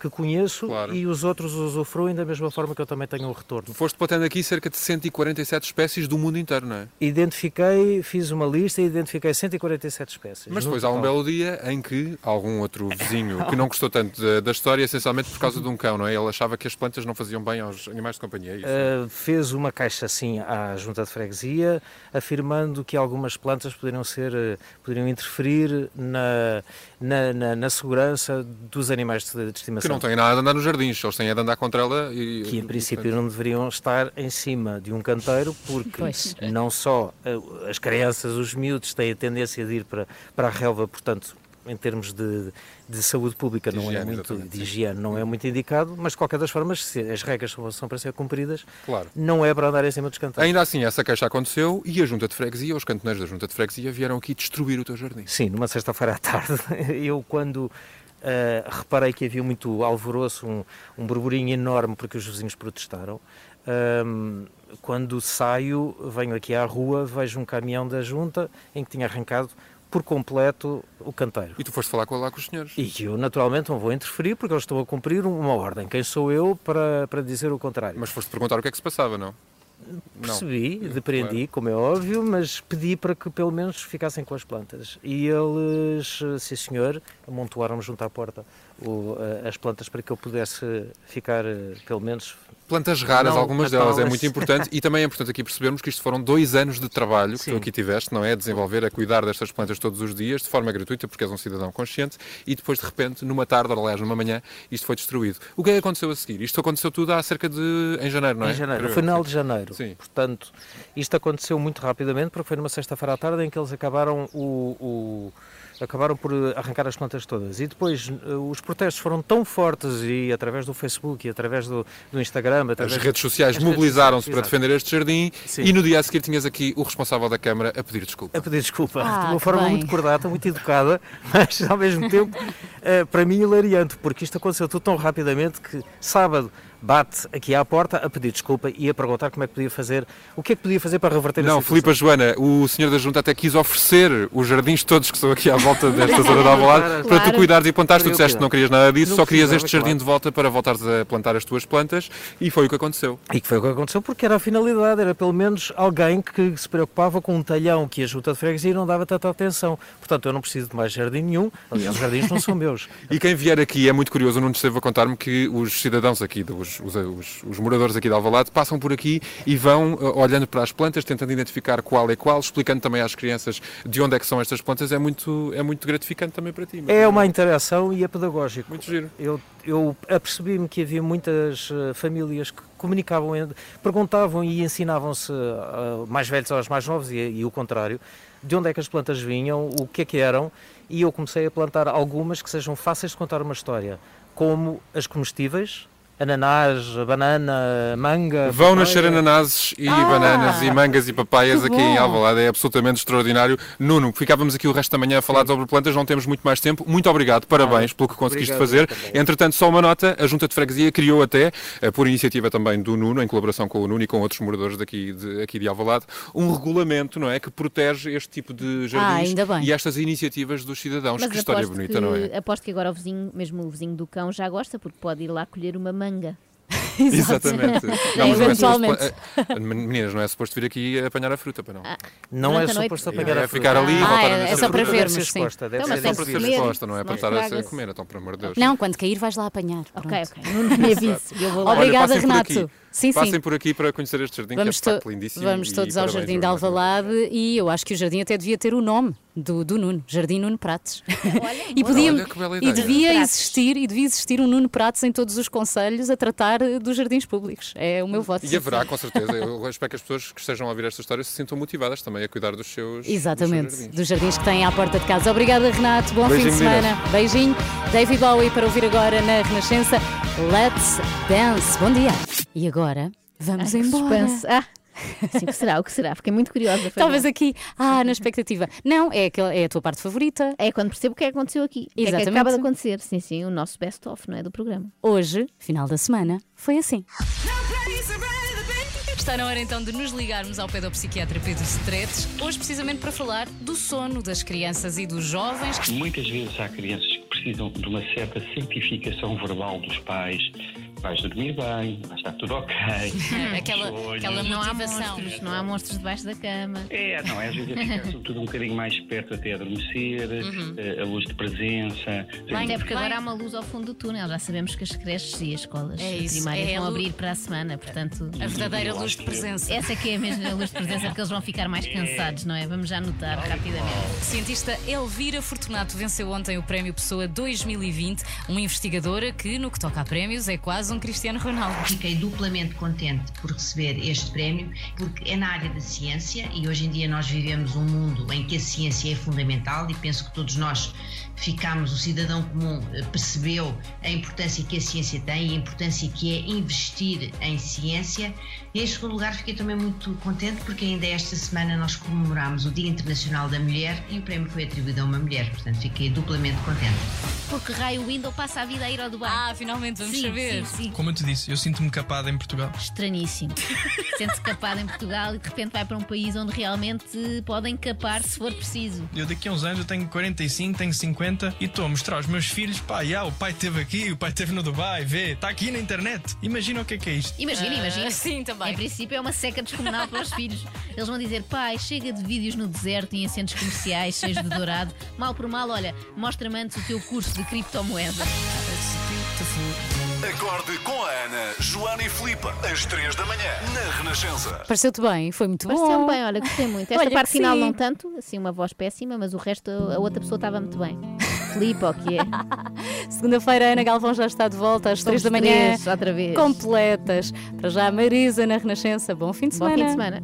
que, conheço Claro. e os outros usufruem da mesma forma que eu também tenho o retorno. Foste plantando aqui cerca de 147 espécies do mundo inteiro, não é? Identifiquei, fiz uma lista e identifiquei 147 espécies. Mas depois há um total. belo dia em que algum outro vizinho que não gostou tanto da, da história, essencialmente por causa de um cão, não é? Ele achava que as plantas não faziam bem aos animais de companhia. é isso? Uh, fez uma caixa assim à junta de freguesia, afirmando que algumas plantas poderiam ser, uh, poderiam interferir na, na, na, na segurança dos animais de, de que estimação. não têm nada de andar nos jardins, eles têm de andar contra ela e. que em princípio não deveriam estar em cima de um canteiro, porque Pois. não só uh, as crianças, os miúdos têm a tendência de ir para, para a relva, portanto, em termos de, de saúde pública, não é higiene, muito exatamente, de higiene, não é muito indicado, mas de qualquer das formas, se as regras são, para ser cumpridas, Claro. não é para andar em cima dos canteiros. Ainda assim, essa queixa aconteceu e a junta de freguesia, os cantoneiros da junta de freguesia vieram aqui destruir o teu jardim. Sim, numa sexta-feira à tarde, eu quando eh, reparei que havia muito alvoroço, um, um burburinho enorme porque os vizinhos protestaram, ahm, quando saio, venho aqui à rua, vejo um caminhão da junta em que tinha arrancado por completo o canteiro. E tu foste falar com lá com os senhores. E eu, naturalmente, não vou interferir porque eles estão a cumprir uma ordem. Quem sou eu para, para dizer o contrário? Mas foste perguntar o que é que se passava, não? Percebi, depreendi, como é óbvio, mas pedi para que pelo menos ficassem com as plantas. E eles, sim senhor, amontoaram-me junto à porta o, eh, as plantas para que eu pudesse ficar, eh, pelo menos. Plantas raras, não algumas delas, é muito importante e também é importante aqui percebermos que isto foram dois anos de trabalho que tu aqui tiveste, não é? A desenvolver, a cuidar destas plantas todos os dias, de forma gratuita, porque és um cidadão consciente, e depois, de repente, numa tarde, ou aliás, numa manhã, isto foi destruído. O que é que aconteceu a seguir? Isto aconteceu tudo há cerca de. em janeiro, não é? Em janeiro, Creio no final de janeiro. Sim. Portanto, isto aconteceu muito rapidamente, porque foi numa sexta-feira à tarde em que eles acabaram o- o, acabaram por arrancar as plantas todas. E depois eh, os protestos foram tão fortes e através do Facebook e através do, do Instagram, através As redes sociais mobilizaram-se para defender este jardim Sim. e no dia a seguir tinhas aqui o responsável da Câmara a pedir desculpa. A pedir desculpa, Ah, de uma forma bem. muito cordata, muito educada, mas ao mesmo tempo, eh, para mim, hilariante, porque isto aconteceu tudo tão rapidamente que sábado bate aqui à porta a pedir desculpa e a perguntar como é que podia fazer, o que é que podia fazer para reverter a Não, situação. Filipe Joana, o senhor da Junta até quis oferecer os jardins todos que estão aqui à volta desta zona de Alvalade Claro. para tu Claro. cuidares e plantares. Tu eu disseste que não querias nada disso, Não só querias precisava, este jardim claro. de volta para voltares a plantar as tuas plantas e foi o que aconteceu. E que foi o que aconteceu porque era a finalidade, era pelo menos alguém que se preocupava com um talhão que a junta de freguesia não dava tanta atenção. Portanto, eu não preciso de mais jardim nenhum, aliás, os jardins não são meus. E quem vier aqui é muito curioso, o Nuno esteve a contar-me que os cidadãos aqui, os, os, os- os moradores aqui de Alvalade, passam por aqui e vão uh, olhando para as plantas, tentando identificar qual é qual, explicando também às crianças de onde é que são estas plantas, é muito, é muito gratificante também para ti. É uma interação e é pedagógico. Muito giro. Eu, eu apercebi-me que havia muitas eh, famílias que comunicavam, perguntavam e ensinavam-se ah, mais velhos aos mais novos e, e o contrário, de onde é que as plantas vinham, o que é que eram, e eu comecei a plantar algumas que sejam fáceis de contar uma história, como as comestíveis, ananás, banana, manga. Vão nascer ananases e Ah! bananas e mangas e papaias aqui em! Alvalade, é absolutamente extraordinário. Nuno, ficávamos aqui o resto da manhã a falar sobre plantas, não temos muito mais tempo. Muito obrigado, parabéns pelo que conseguiste fazer. também. Entretanto, só uma nota, a Junta de Freguesia criou até, eh, por iniciativa também do Nuno, em colaboração com o Nuno e com outros moradores daqui de, aqui de Alvalade, um regulamento, não é, que protege este tipo de jardins ainda bem. e estas iniciativas dos cidadãos. Mas que história aposto bonita, que, não é? Aposto que agora o vizinho, mesmo o vizinho do cão, já gosta, porque pode ir lá colher uma manga. Exatamente. É, Não, mas não é eventualmente. suposto, eh, meninas, não é suposto vir aqui apanhar a fruta, para não. Não Durante é suposto apanhar é a fruta. ficar ali e Ah, voltar é- a é só para vermos, Deve ser sim. exposta, deve Então, ser mas É só tem para que ser comer, exposta, não é para estar a comer, então, por amor de Deus. Não, quando cair vais lá apanhar. Ok, Pronto. ok. Me avise. Vou lá. Olha, Obrigada, por Renato. aqui. Sim, sim. Passem por aqui para conhecer este jardim, Vamos, que é to- lindíssimo. vamos todos ao Jardim de Alvalade e eu acho que o jardim até devia ter o nome do, do Nuno, Jardim Nuno Prates. e podia Olha, que bela e ideia. devia Prates. existir e devia existir um Nuno Prates em todos os conselhos a tratar eh, dos jardins públicos. É o meu voto. E haverá, com certeza. Eu espero que as pessoas que estejam a ouvir esta história se sintam motivadas também a cuidar dos seus. Exatamente, dos seus jardins. dos jardins que têm à porta de casa. Obrigada, Renato. Bom fim de Beijinho, semana. Beijinho. David Bowie para ouvir agora na Renascença. Let's dance. Bom dia. E agora, vamos Ai, embora. suspense. Ah, sim, o que será? O que será? Fiquei muito curiosa. Talvez aqui, ah, na expectativa. Não, é, aquela, é a tua parte favorita. É quando percebo o que é que aconteceu aqui. Que é que Exatamente. acaba de acontecer. Sim, sim, o nosso best-of, não é? Do programa. Hoje, final da semana, foi assim. Está na hora então de nos ligarmos ao pedopsiquiatra Pedro Stretes, hoje precisamente para falar do sono das crianças e dos jovens. Muitas vezes há crianças que precisam de uma certa certificação verbal dos pais. Vais dormir bem, vai estar tudo ok. Aquela, aquela Não há monstros, não há monstros debaixo da cama. É, não, é às vezes é ficar sobretudo um bocadinho mais perto até adormecer, eh, a luz de presença. Até porque agora há uma luz ao fundo do túnel. Já sabemos que as creches e as escolas É isso, primárias é a vão abrir para a semana, portanto. A verdadeira luz de presença. Essa é que é a mesma luz de presença que eles vão ficar mais cansados, não é? Vamos já notar rapidamente. Cientista Elvira Fortunato venceu ontem o Prémio Pessoa 2020, uma investigadora que, no que toca a prémios, é quase um Cristiano Ronaldo. Fiquei duplamente contente por receber este prémio, porque é na área da ciência e hoje em dia nós vivemos um mundo em que a ciência é fundamental e penso que todos nós ficamos, o cidadão comum eh, percebeu a importância que a ciência tem e a importância que é investir em ciência. E em segundo lugar, fiquei também muito contente porque ainda esta semana nós comemoramos o Dia Internacional da Mulher e o prémio foi atribuído a uma mulher, portanto fiquei duplamente contente. Porque raio Window passa a vida a ir ao Dubai. Ah, finalmente vamos sim, saber. Sim, sim. Como eu te disse, eu sinto-me capado em Portugal. Estranhíssimo. Sente-se capado em Portugal e de repente vai para um país onde realmente podem capar se for preciso. Eu daqui a uns anos eu tenho 45, tenho 50 e estou a mostrar aos meus filhos, pá, já, o pai esteve aqui, o pai esteve no Dubai, vê, está aqui na internet. Imagina o que é que é isto. Imagina, Ah, imagina. sim, também. Em princípio é uma seca descomunal para os filhos. Eles vão dizer, pai, chega de vídeos no deserto e em centros comerciais cheios de dourado. Mal por mal, olha, mostra-me antes o teu curso de criptomoedas. Acorde com a Ana, Joana e Filipe, às 3 da manhã, na Renascença. Pareceu-te bem, foi muito Pareceu bom. bem, olha, gostei muito. Esta Olha parte final sim. não tanto, assim, uma voz péssima, mas o resto, a outra pessoa estava muito bem. Filipe, o que é? Segunda-feira, Ana Galvão já está de volta às Somos 3 da manhã. três, outra vez. Completas. Para já, Marisa na Renascença. Bom fim de Bom semana. fim de semana.